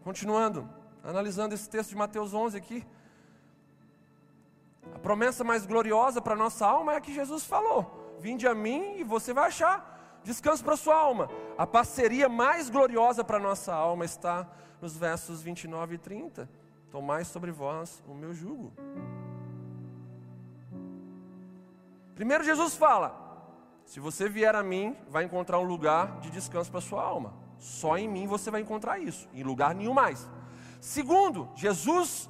Continuando, analisando esse texto de Mateus 11 aqui. A promessa mais gloriosa para nossa alma é a que Jesus falou: Vinde a mim e você vai achar descanso para sua alma. A parceria mais gloriosa para nossa alma está nos versos 29 e 30. Tomai sobre vós o meu jugo. Primeiro, Jesus fala: se você vier a mim, vai encontrar um lugar de descanso para sua alma. Só em mim você vai encontrar isso, em lugar nenhum mais. Segundo, Jesus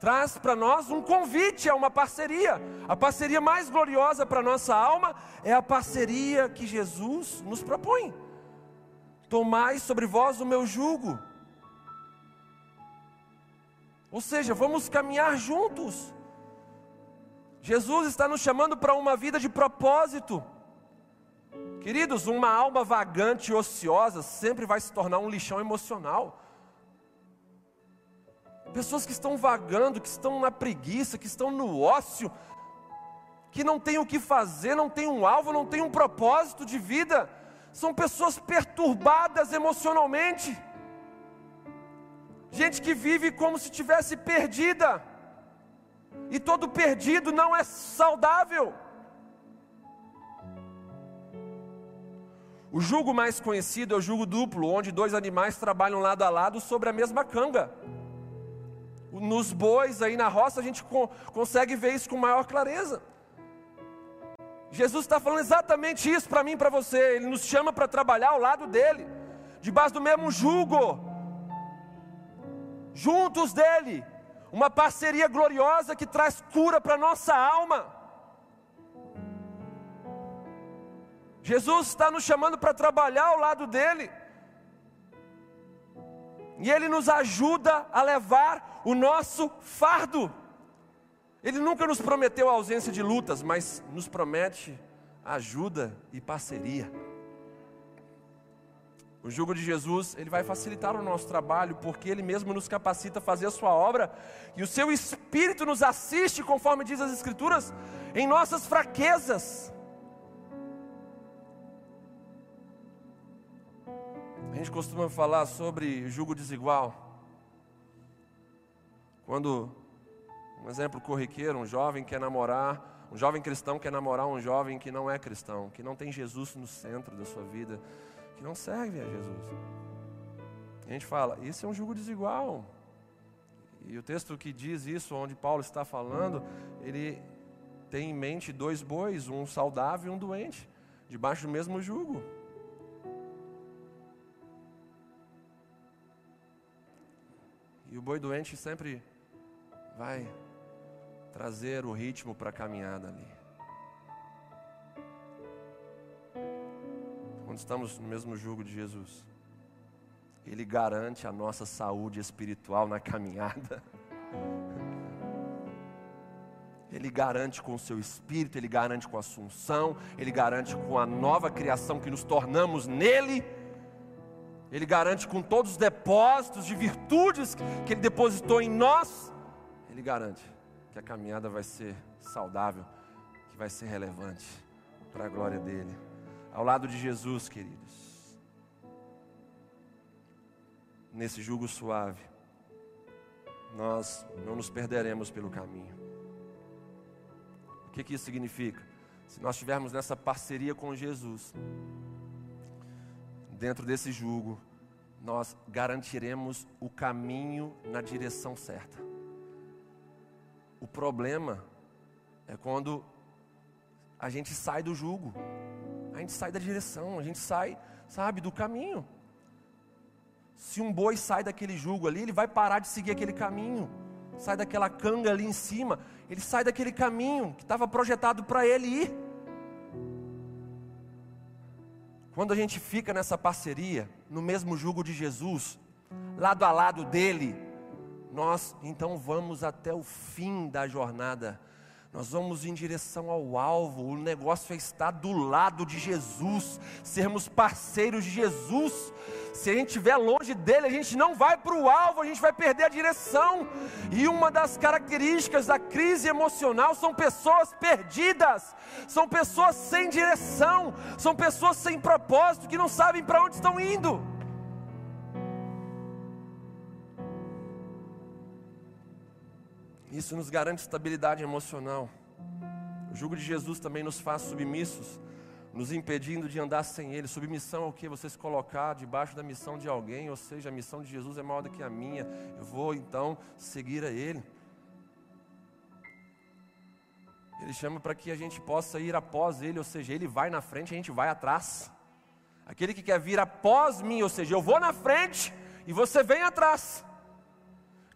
traz para nós um convite a uma parceria. A parceria mais gloriosa para nossa alma é a parceria que Jesus nos propõe. Tomai sobre vós o meu jugo. Ou seja, vamos caminhar juntos. Jesus está nos chamando para uma vida de propósito. Queridos, uma alma vagante e ociosa sempre vai se tornar um lixão emocional. Pessoas que estão vagando, que estão na preguiça, que estão no ócio, que não têm o que fazer, não têm um alvo, não têm um propósito de vida. São pessoas perturbadas emocionalmente. Gente que vive como se tivesse perdida. E todo perdido não é saudável. O jugo mais conhecido é o jugo duplo, onde dois animais trabalham lado a lado sobre a mesma canga nos bois aí na roça, a gente consegue ver isso com maior clareza. Jesus está falando exatamente isso para mim e para você. Ele nos chama para trabalhar ao lado dele, debaixo do mesmo jugo, juntos dele. Uma parceria gloriosa que traz cura para nossa alma. Jesus está nos chamando para trabalhar ao lado dele. E Ele nos ajuda a levar o nosso fardo. Ele nunca nos prometeu a ausência de lutas, mas nos promete ajuda e parceria. O jugo de Jesus, ele vai facilitar o nosso trabalho, porque ele mesmo nos capacita a fazer a sua obra, e o seu espírito nos assiste, conforme diz as escrituras, em nossas fraquezas. Gente costuma falar sobre jugo desigual. Quando, um exemplo corriqueiro, um jovem quer namorar, um jovem cristão quer namorar um jovem que não é cristão, que não tem Jesus no centro da sua vida, que não serve a Jesus. A gente fala, isso é um jugo desigual. E o texto que diz isso, onde Paulo está falando, ele tem em mente dois bois, um saudável e um doente, debaixo do mesmo jugo. E o boi doente sempre vai trazer o ritmo para a caminhada ali. Quando estamos no mesmo jugo de Jesus, Ele garante a nossa saúde espiritual na caminhada. Ele garante com o seu espírito, Ele garante com a assunção, Ele garante com a nova criação que nos tornamos nele ele garante com todos os depósitos de virtudes que Ele depositou em nós, Ele garante que a caminhada vai ser saudável, que vai ser relevante para a glória dEle. Ao lado de Jesus, queridos, nesse jugo suave, nós não nos perderemos pelo caminho. O que, que isso significa? Se nós estivermos nessa parceria com Jesus, dentro desse jugo, nós garantiremos o caminho na direção certa. O problema é quando a gente sai do jugo, a gente sai da direção, a gente sai, sabe, do caminho. Se um boi sai daquele jugo ali, ele vai parar de seguir aquele caminho, sai daquela canga ali em cima, ele sai daquele caminho que estava projetado para ele ir. Quando a gente fica nessa parceria, no mesmo jugo de Jesus, lado a lado dele, nós então vamos até o fim da jornada nós vamos em direção ao alvo. O negócio é estar do lado de Jesus, sermos parceiros de Jesus. Se a gente estiver longe dele, a gente não vai para o alvo, a gente vai perder a direção. E uma das características da crise emocional são pessoas perdidas, são pessoas sem direção, são pessoas sem propósito que não sabem para onde estão indo. Isso nos garante estabilidade emocional. O jugo de Jesus também nos faz submissos, nos impedindo de andar sem Ele. Submissão é o que? Você se colocar debaixo da missão de alguém, ou seja, a missão de Jesus é maior do que a minha. Eu vou então seguir a Ele. Ele chama para que a gente possa ir após Ele, ou seja, Ele vai na frente, a gente vai atrás. Aquele que quer vir após mim, ou seja, eu vou na frente e você vem atrás.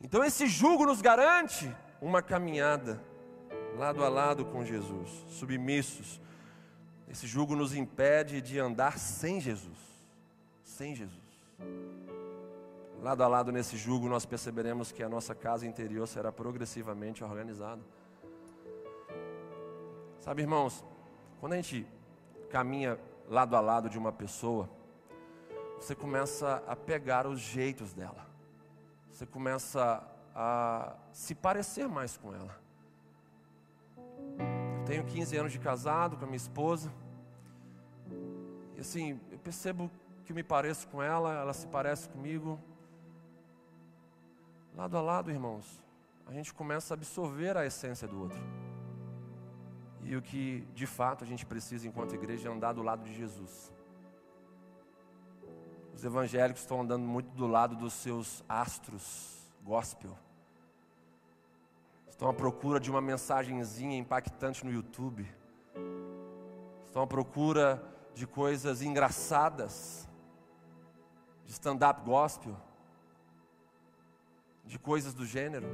Então esse jugo nos garante uma caminhada lado a lado com Jesus, submissos. Esse jugo nos impede de andar sem Jesus, sem Jesus. Lado a lado nesse jugo, nós perceberemos que a nossa casa interior será progressivamente organizada. Sabe, irmãos, quando a gente caminha lado a lado de uma pessoa, você começa a pegar os jeitos dela, você começa a se parecer mais com ela. Eu tenho 15 anos de casado com a minha esposa. E assim, eu percebo que eu me pareço com ela, ela se parece comigo. Lado a lado, irmãos, a gente começa a absorver a essência do outro. E o que de fato a gente precisa enquanto igreja é andar do lado de Jesus. Os evangélicos estão andando muito do lado dos seus astros gospel. Estão à procura de uma mensagenzinha impactante no YouTube. Estão à procura de coisas engraçadas, de stand-up gospel, de coisas do gênero.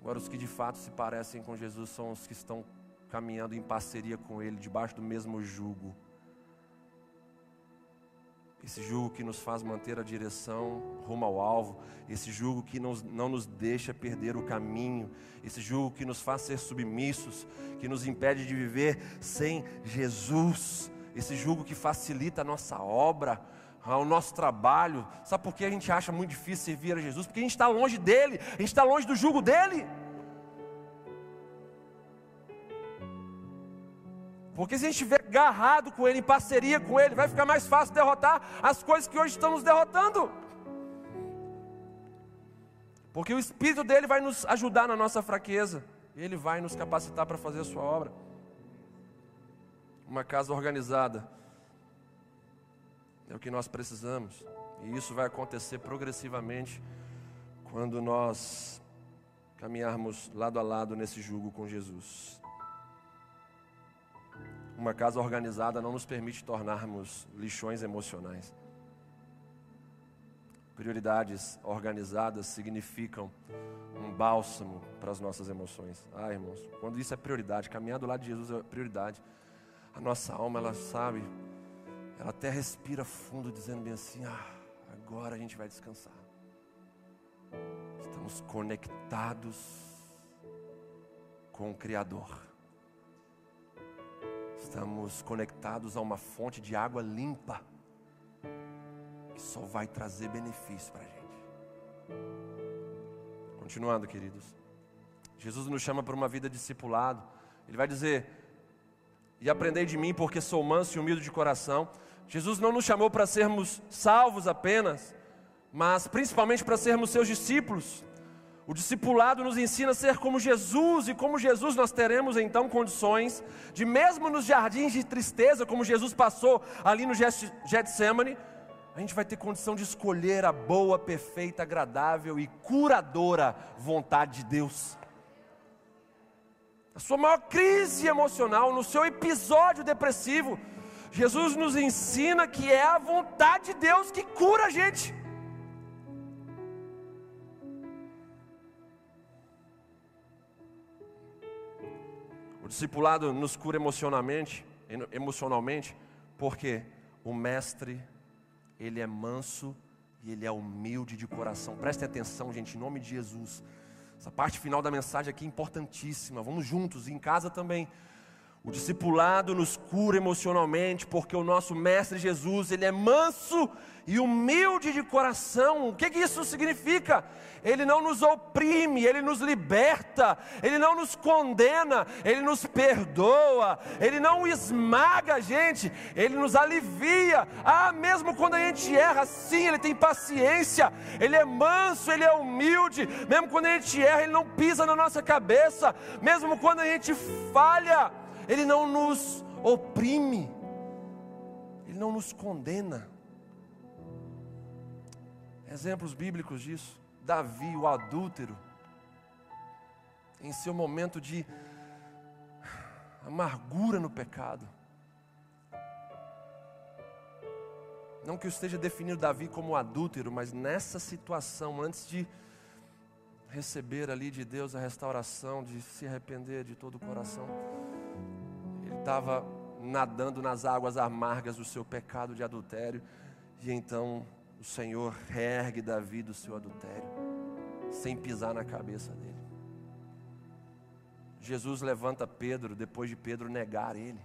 Agora, os que de fato se parecem com Jesus são os que estão caminhando em parceria com Ele, debaixo do mesmo jugo. Esse jugo que nos faz manter a direção rumo ao alvo, esse jugo que não, não nos deixa perder o caminho, esse jugo que nos faz ser submissos, que nos impede de viver sem Jesus, esse jugo que facilita a nossa obra, o nosso trabalho. Sabe por que a gente acha muito difícil servir a Jesus? Porque a gente está longe dele, a gente está longe do jugo dele. Porque se a gente estiver agarrado com Ele, em parceria com Ele, vai ficar mais fácil derrotar as coisas que hoje estão nos derrotando. Porque o Espírito dele vai nos ajudar na nossa fraqueza, Ele vai nos capacitar para fazer a Sua obra. Uma casa organizada é o que nós precisamos, e isso vai acontecer progressivamente quando nós caminharmos lado a lado nesse jugo com Jesus. Uma casa organizada não nos permite tornarmos lixões emocionais. Prioridades organizadas significam um bálsamo para as nossas emoções. Ah, irmãos, quando isso é prioridade, caminhar do lado de Jesus é prioridade. A nossa alma, ela sabe, ela até respira fundo, dizendo bem assim: ah, agora a gente vai descansar. Estamos conectados com o Criador. Estamos conectados a uma fonte de água limpa, que só vai trazer benefício para a gente. Continuando, queridos. Jesus nos chama para uma vida discipulado. Ele vai dizer: E aprendei de mim, porque sou manso e humilde de coração. Jesus não nos chamou para sermos salvos apenas, mas principalmente para sermos seus discípulos. O discipulado nos ensina a ser como Jesus, e como Jesus nós teremos então condições de, mesmo nos jardins de tristeza, como Jesus passou ali no Getsemane, a gente vai ter condição de escolher a boa, perfeita, agradável e curadora vontade de Deus. A sua maior crise emocional, no seu episódio depressivo, Jesus nos ensina que é a vontade de Deus que cura a gente. Discipulado nos cura emocionalmente, emocionalmente, porque o mestre, ele é manso e ele é humilde de coração. Prestem atenção, gente, em nome de Jesus. Essa parte final da mensagem aqui é importantíssima. Vamos juntos, em casa também. O discipulado nos cura emocionalmente, porque o nosso mestre Jesus, ele é manso e humilde de coração. O que, que isso significa? Ele não nos oprime, ele nos liberta, ele não nos condena, ele nos perdoa, ele não esmaga a gente, ele nos alivia. Ah, mesmo quando a gente erra, sim, ele tem paciência, ele é manso, ele é humilde. Mesmo quando a gente erra, ele não pisa na nossa cabeça. Mesmo quando a gente falha, ele não nos oprime, Ele não nos condena. Exemplos bíblicos disso: Davi, o adúltero, em seu momento de amargura no pecado. Não que eu esteja definindo Davi como adúltero, mas nessa situação, antes de receber ali de Deus a restauração, de se arrepender de todo o coração, estava nadando nas águas amargas do seu pecado de adultério, e então o Senhor reergue Davi do seu adultério, sem pisar na cabeça dele. Jesus levanta Pedro depois de Pedro negar ele.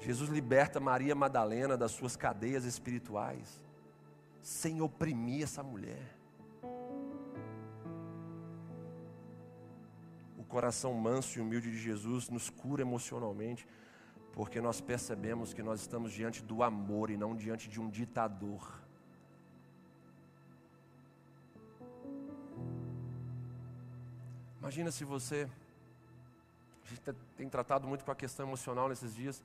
Jesus liberta Maria Madalena das suas cadeias espirituais, sem oprimir essa mulher. Coração manso e humilde de Jesus nos cura emocionalmente, porque nós percebemos que nós estamos diante do amor e não diante de um ditador. Imagina se você, a gente tem tratado muito com a questão emocional nesses dias,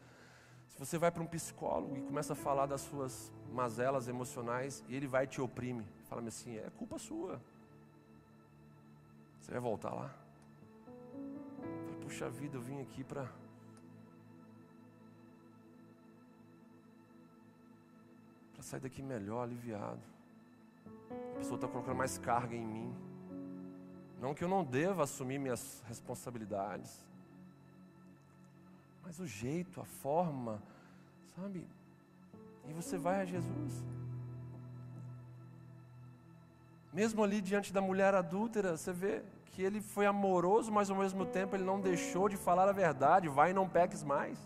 se você vai para um psicólogo e começa a falar das suas mazelas emocionais e ele vai te oprime, fala assim, é culpa sua. Você vai voltar lá? Puxa vida, eu vim aqui para. para sair daqui melhor, aliviado. A pessoa está colocando mais carga em mim. Não que eu não deva assumir minhas responsabilidades, mas o jeito, a forma, sabe? E você vai a Jesus. Mesmo ali diante da mulher adúltera, você vê que ele foi amoroso, mas ao mesmo tempo ele não deixou de falar a verdade. Vai e não peques mais.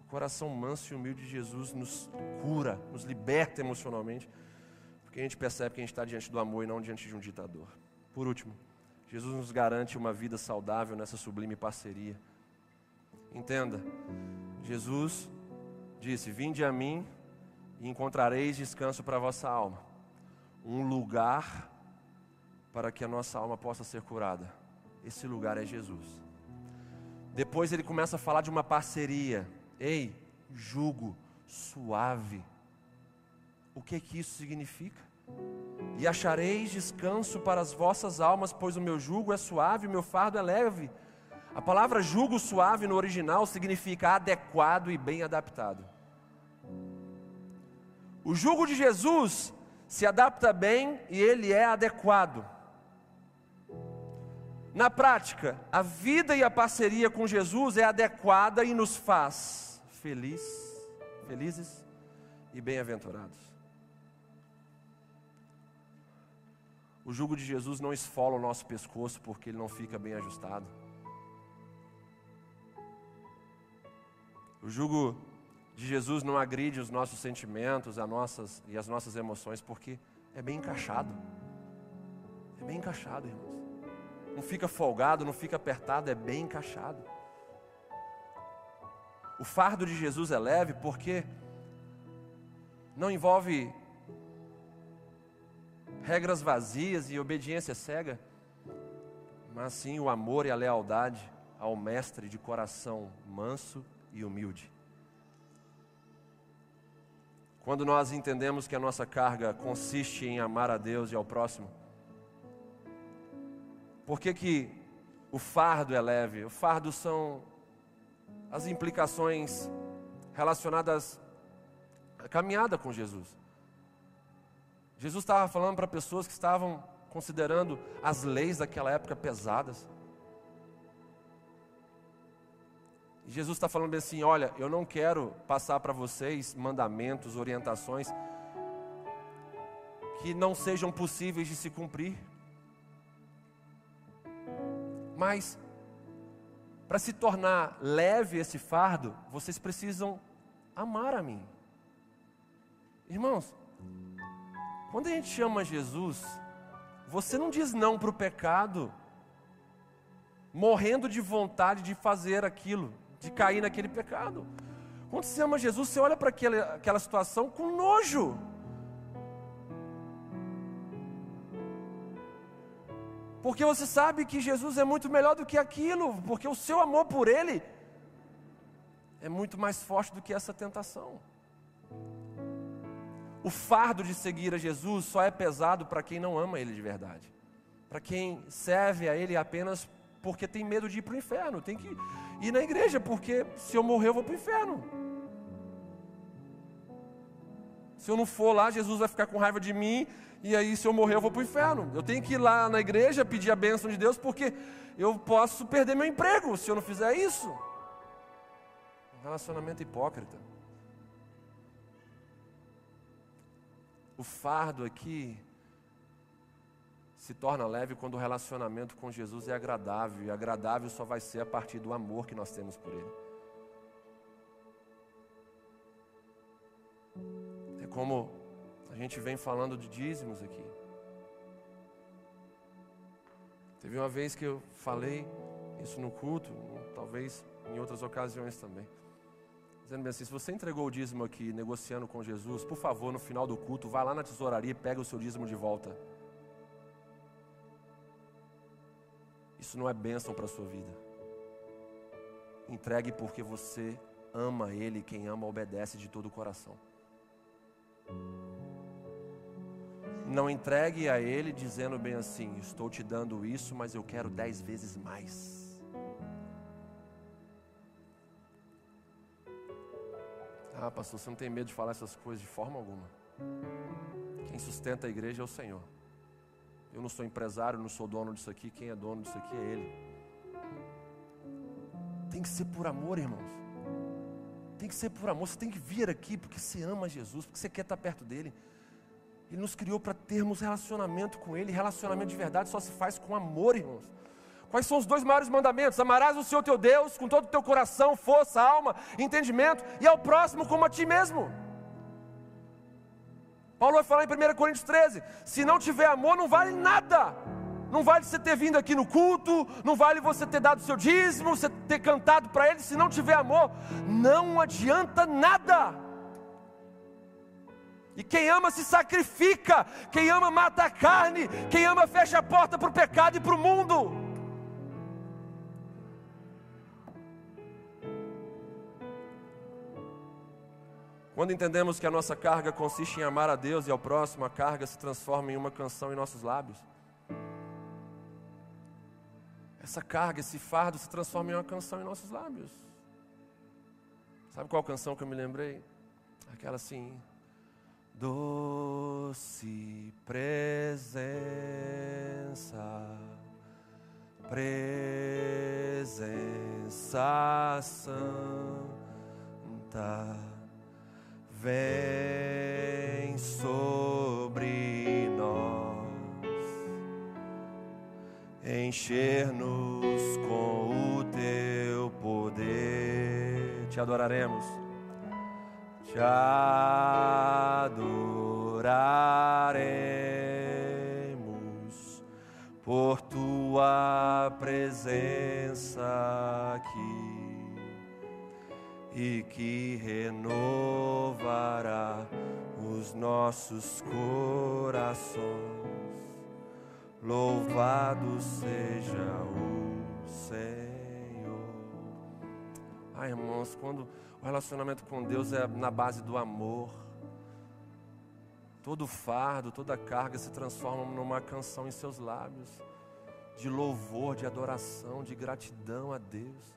O coração manso e humilde de Jesus nos cura, nos liberta emocionalmente, porque a gente percebe que a gente está diante do amor e não diante de um ditador. Por último, Jesus nos garante uma vida saudável nessa sublime parceria. Entenda, Jesus disse: Vinde a mim e encontrareis descanso para a vossa alma. Um lugar para que a nossa alma possa ser curada. Esse lugar é Jesus. Depois ele começa a falar de uma parceria. Ei, jugo suave. O que que isso significa? E achareis descanso para as vossas almas, pois o meu jugo é suave, o meu fardo é leve. A palavra jugo suave no original significa adequado e bem adaptado. O jugo de Jesus se adapta bem e ele é adequado. Na prática, a vida e a parceria com Jesus é adequada e nos faz feliz, felizes e bem-aventurados. O jugo de Jesus não esfola o nosso pescoço porque ele não fica bem ajustado. O jugo de Jesus não agride os nossos sentimentos as nossas, e as nossas emoções porque é bem encaixado. É bem encaixado, irmãos. Não fica folgado, não fica apertado, é bem encaixado. O fardo de Jesus é leve porque não envolve regras vazias e obediência cega, mas sim o amor e a lealdade ao Mestre de coração manso e humilde. Quando nós entendemos que a nossa carga consiste em amar a Deus e ao próximo, por que, que o fardo é leve? O fardo são as implicações relacionadas à caminhada com Jesus. Jesus estava falando para pessoas que estavam considerando as leis daquela época pesadas. Jesus está falando assim: olha, eu não quero passar para vocês mandamentos, orientações que não sejam possíveis de se cumprir. Mas, para se tornar leve esse fardo, vocês precisam amar a mim. Irmãos, quando a gente ama Jesus, você não diz não para o pecado, morrendo de vontade de fazer aquilo, de cair naquele pecado. Quando você ama Jesus, você olha para aquela, aquela situação com nojo. Porque você sabe que Jesus é muito melhor do que aquilo, porque o seu amor por Ele é muito mais forte do que essa tentação. O fardo de seguir a Jesus só é pesado para quem não ama Ele de verdade. Para quem serve a Ele apenas porque tem medo de ir para o inferno. Tem que ir na igreja, porque se eu morrer eu vou para o inferno. Se eu não for lá, Jesus vai ficar com raiva de mim, e aí se eu morrer eu vou para o inferno. Eu tenho que ir lá na igreja pedir a bênção de Deus, porque eu posso perder meu emprego se eu não fizer isso. Relacionamento hipócrita. O fardo aqui se torna leve quando o relacionamento com Jesus é agradável, e agradável só vai ser a partir do amor que nós temos por Ele. É como a gente vem falando de dízimos aqui. Teve uma vez que eu falei isso no culto, talvez em outras ocasiões também. Dizendo bem assim, se você entregou o dízimo aqui negociando com Jesus, por favor, no final do culto, vá lá na tesouraria e pega o seu dízimo de volta. Isso não é bênção para a sua vida. Entregue porque você ama Ele, quem ama obedece de todo o coração. Não entregue a Ele dizendo bem assim: Estou te dando isso, mas eu quero dez vezes mais. Ah, pastor, você não tem medo de falar essas coisas de forma alguma. Quem sustenta a igreja é o Senhor. Eu não sou empresário, não sou dono disso aqui. Quem é dono disso aqui é Ele. Tem que ser por amor, irmãos. Tem que ser por amor. Você tem que vir aqui porque você ama Jesus, porque você quer estar perto dele. Ele nos criou para termos relacionamento com Ele. Relacionamento de verdade só se faz com amor, irmãos. Quais são os dois maiores mandamentos? Amarás o Senhor teu Deus com todo o teu coração, força, alma, entendimento, e ao próximo como a ti mesmo. Paulo vai falar em 1 Coríntios 13: se não tiver amor, não vale nada. Não vale você ter vindo aqui no culto, não vale você ter dado seu dízimo, você ter cantado para ele, se não tiver amor, não adianta nada. E quem ama se sacrifica, quem ama mata a carne, quem ama fecha a porta para o pecado e para o mundo. Quando entendemos que a nossa carga consiste em amar a Deus e ao próximo, a carga se transforma em uma canção em nossos lábios. Essa carga, esse fardo se transforma em uma canção em nossos lábios. Sabe qual canção que eu me lembrei? Aquela assim doce presença, presença santa, vem sobre nós, encher-nos com o teu poder, te adoraremos. Te adoraremos por tua presença aqui e que renovará os nossos corações. Louvado seja o Senhor. Ai, irmãos, quando o relacionamento com Deus é na base do amor. Todo fardo, toda carga se transforma numa canção em seus lábios, de louvor, de adoração, de gratidão a Deus.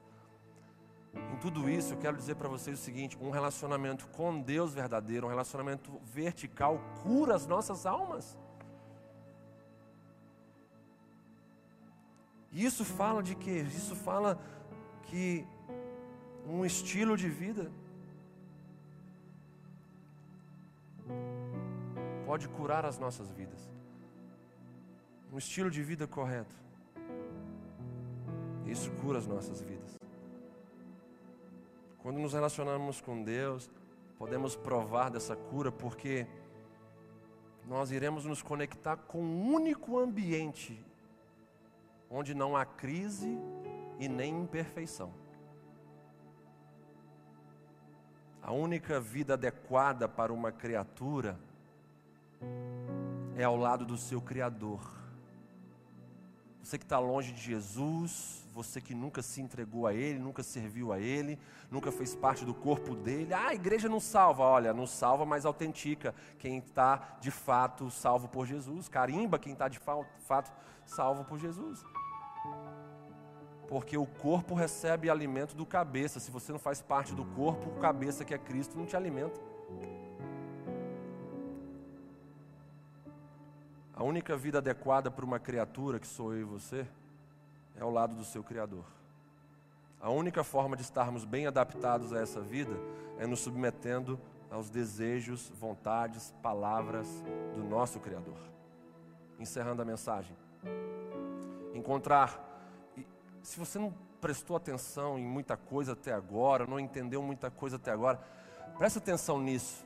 Em tudo isso, eu quero dizer para vocês o seguinte: um relacionamento com Deus verdadeiro, um relacionamento vertical, cura as nossas almas. E isso fala de quê? Isso fala que um estilo de vida. Pode curar as nossas vidas. Um estilo de vida correto. Isso cura as nossas vidas. Quando nos relacionamos com Deus, podemos provar dessa cura porque nós iremos nos conectar com um único ambiente onde não há crise e nem imperfeição. A única vida adequada para uma criatura é ao lado do seu Criador. Você que está longe de Jesus, você que nunca se entregou a Ele, nunca serviu a Ele, nunca fez parte do corpo dele. Ah, a igreja não salva. Olha, não salva, mas autentica quem está de fato salvo por Jesus. Carimba quem está de fato salvo por Jesus. Porque o corpo recebe alimento do cabeça. Se você não faz parte do corpo, o cabeça que é Cristo não te alimenta. A única vida adequada para uma criatura, que sou eu e você, é ao lado do seu Criador. A única forma de estarmos bem adaptados a essa vida é nos submetendo aos desejos, vontades, palavras do nosso Criador. Encerrando a mensagem. Encontrar se você não prestou atenção em muita coisa até agora, não entendeu muita coisa até agora, preste atenção nisso,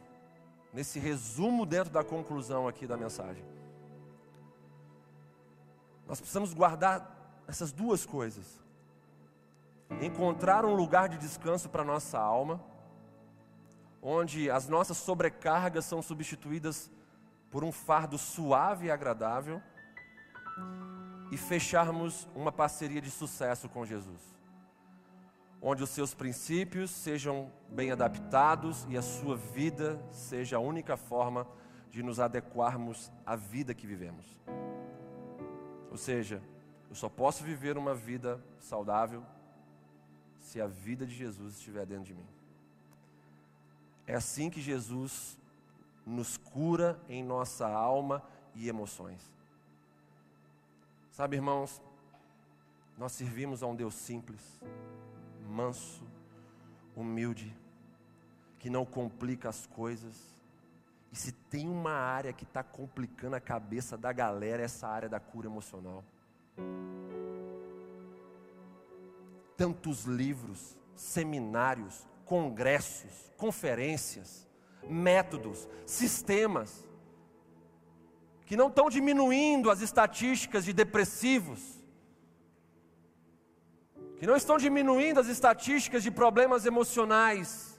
nesse resumo dentro da conclusão aqui da mensagem. Nós precisamos guardar essas duas coisas: encontrar um lugar de descanso para nossa alma, onde as nossas sobrecargas são substituídas por um fardo suave e agradável e fecharmos uma parceria de sucesso com Jesus, onde os seus princípios sejam bem adaptados e a sua vida seja a única forma de nos adequarmos à vida que vivemos. Ou seja, eu só posso viver uma vida saudável se a vida de Jesus estiver dentro de mim. É assim que Jesus nos cura em nossa alma e emoções. Sabe, irmãos, nós servimos a um Deus simples, manso, humilde, que não complica as coisas. E se tem uma área que está complicando a cabeça da galera, é essa área da cura emocional. Tantos livros, seminários, congressos, conferências, métodos, sistemas, que não estão diminuindo as estatísticas de depressivos, que não estão diminuindo as estatísticas de problemas emocionais,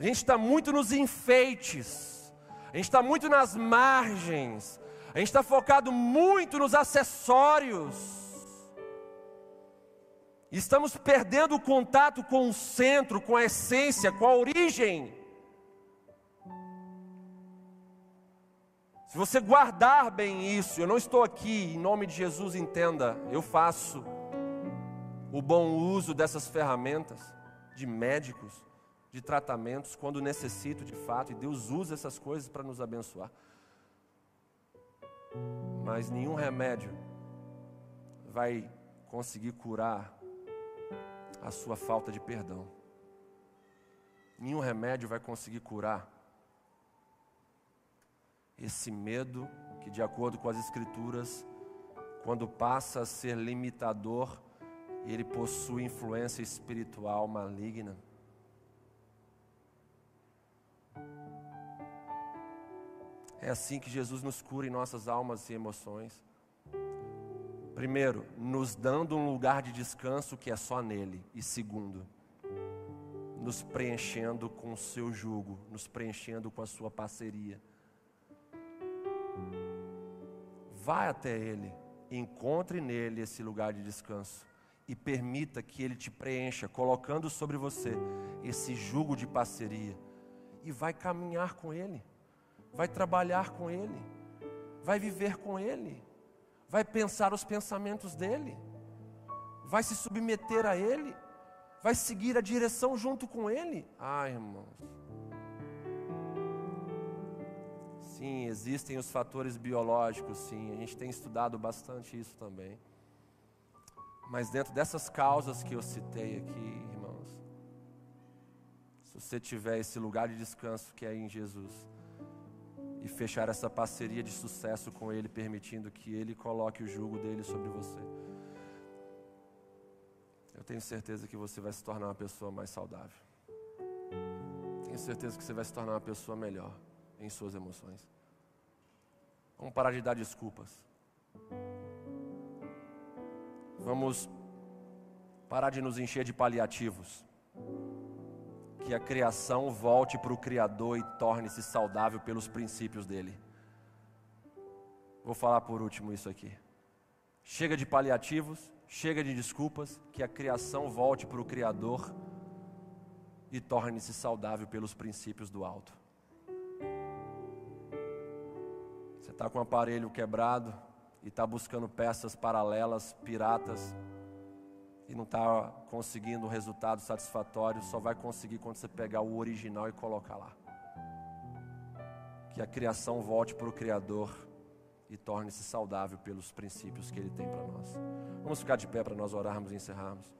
A gente está muito nos enfeites, a gente está muito nas margens, a gente está focado muito nos acessórios. Estamos perdendo o contato com o centro, com a essência, com a origem. Se você guardar bem isso, eu não estou aqui, em nome de Jesus, entenda, eu faço o bom uso dessas ferramentas de médicos, de tratamentos quando necessito de fato, e Deus usa essas coisas para nos abençoar. Mas nenhum remédio vai conseguir curar a sua falta de perdão. Nenhum remédio vai conseguir curar esse medo que, de acordo com as Escrituras, quando passa a ser limitador, ele possui influência espiritual maligna. É assim que Jesus nos cura em nossas almas e emoções. Primeiro, nos dando um lugar de descanso que é só nele. E segundo, nos preenchendo com o seu jugo, nos preenchendo com a sua parceria. Vai até ele, encontre nele esse lugar de descanso e permita que ele te preencha, colocando sobre você esse jugo de parceria e vai caminhar com ele vai trabalhar com Ele, vai viver com Ele, vai pensar os pensamentos dEle, vai se submeter a Ele, vai seguir a direção junto com Ele. Ah, irmãos. Sim, existem os fatores biológicos, sim, a gente tem estudado bastante isso também. Mas dentro dessas causas que eu citei aqui, se você tiver esse lugar de descanso que é em Jesus, e fechar essa parceria de sucesso com Ele, permitindo que Ele coloque o jugo dele sobre você. Eu tenho certeza que você vai se tornar uma pessoa mais saudável. Tenho certeza que você vai se tornar uma pessoa melhor em suas emoções. Vamos parar de dar desculpas. Vamos parar de nos encher de paliativos que a criação volte para o Criador e torne-se saudável pelos princípios dele. Vou falar por último isso aqui. Chega de paliativos, chega de desculpas, que a criação volte para o Criador e torne-se saudável pelos princípios do alto. Você está com um aparelho quebrado e está buscando peças paralelas, piratas, e não está conseguindo um resultado satisfatório, só vai conseguir quando você pegar o original e colocar lá. Que a criação volte para o Criador e torne-se saudável pelos princípios que Ele tem para nós. Vamos ficar de pé para nós orarmos e encerrarmos.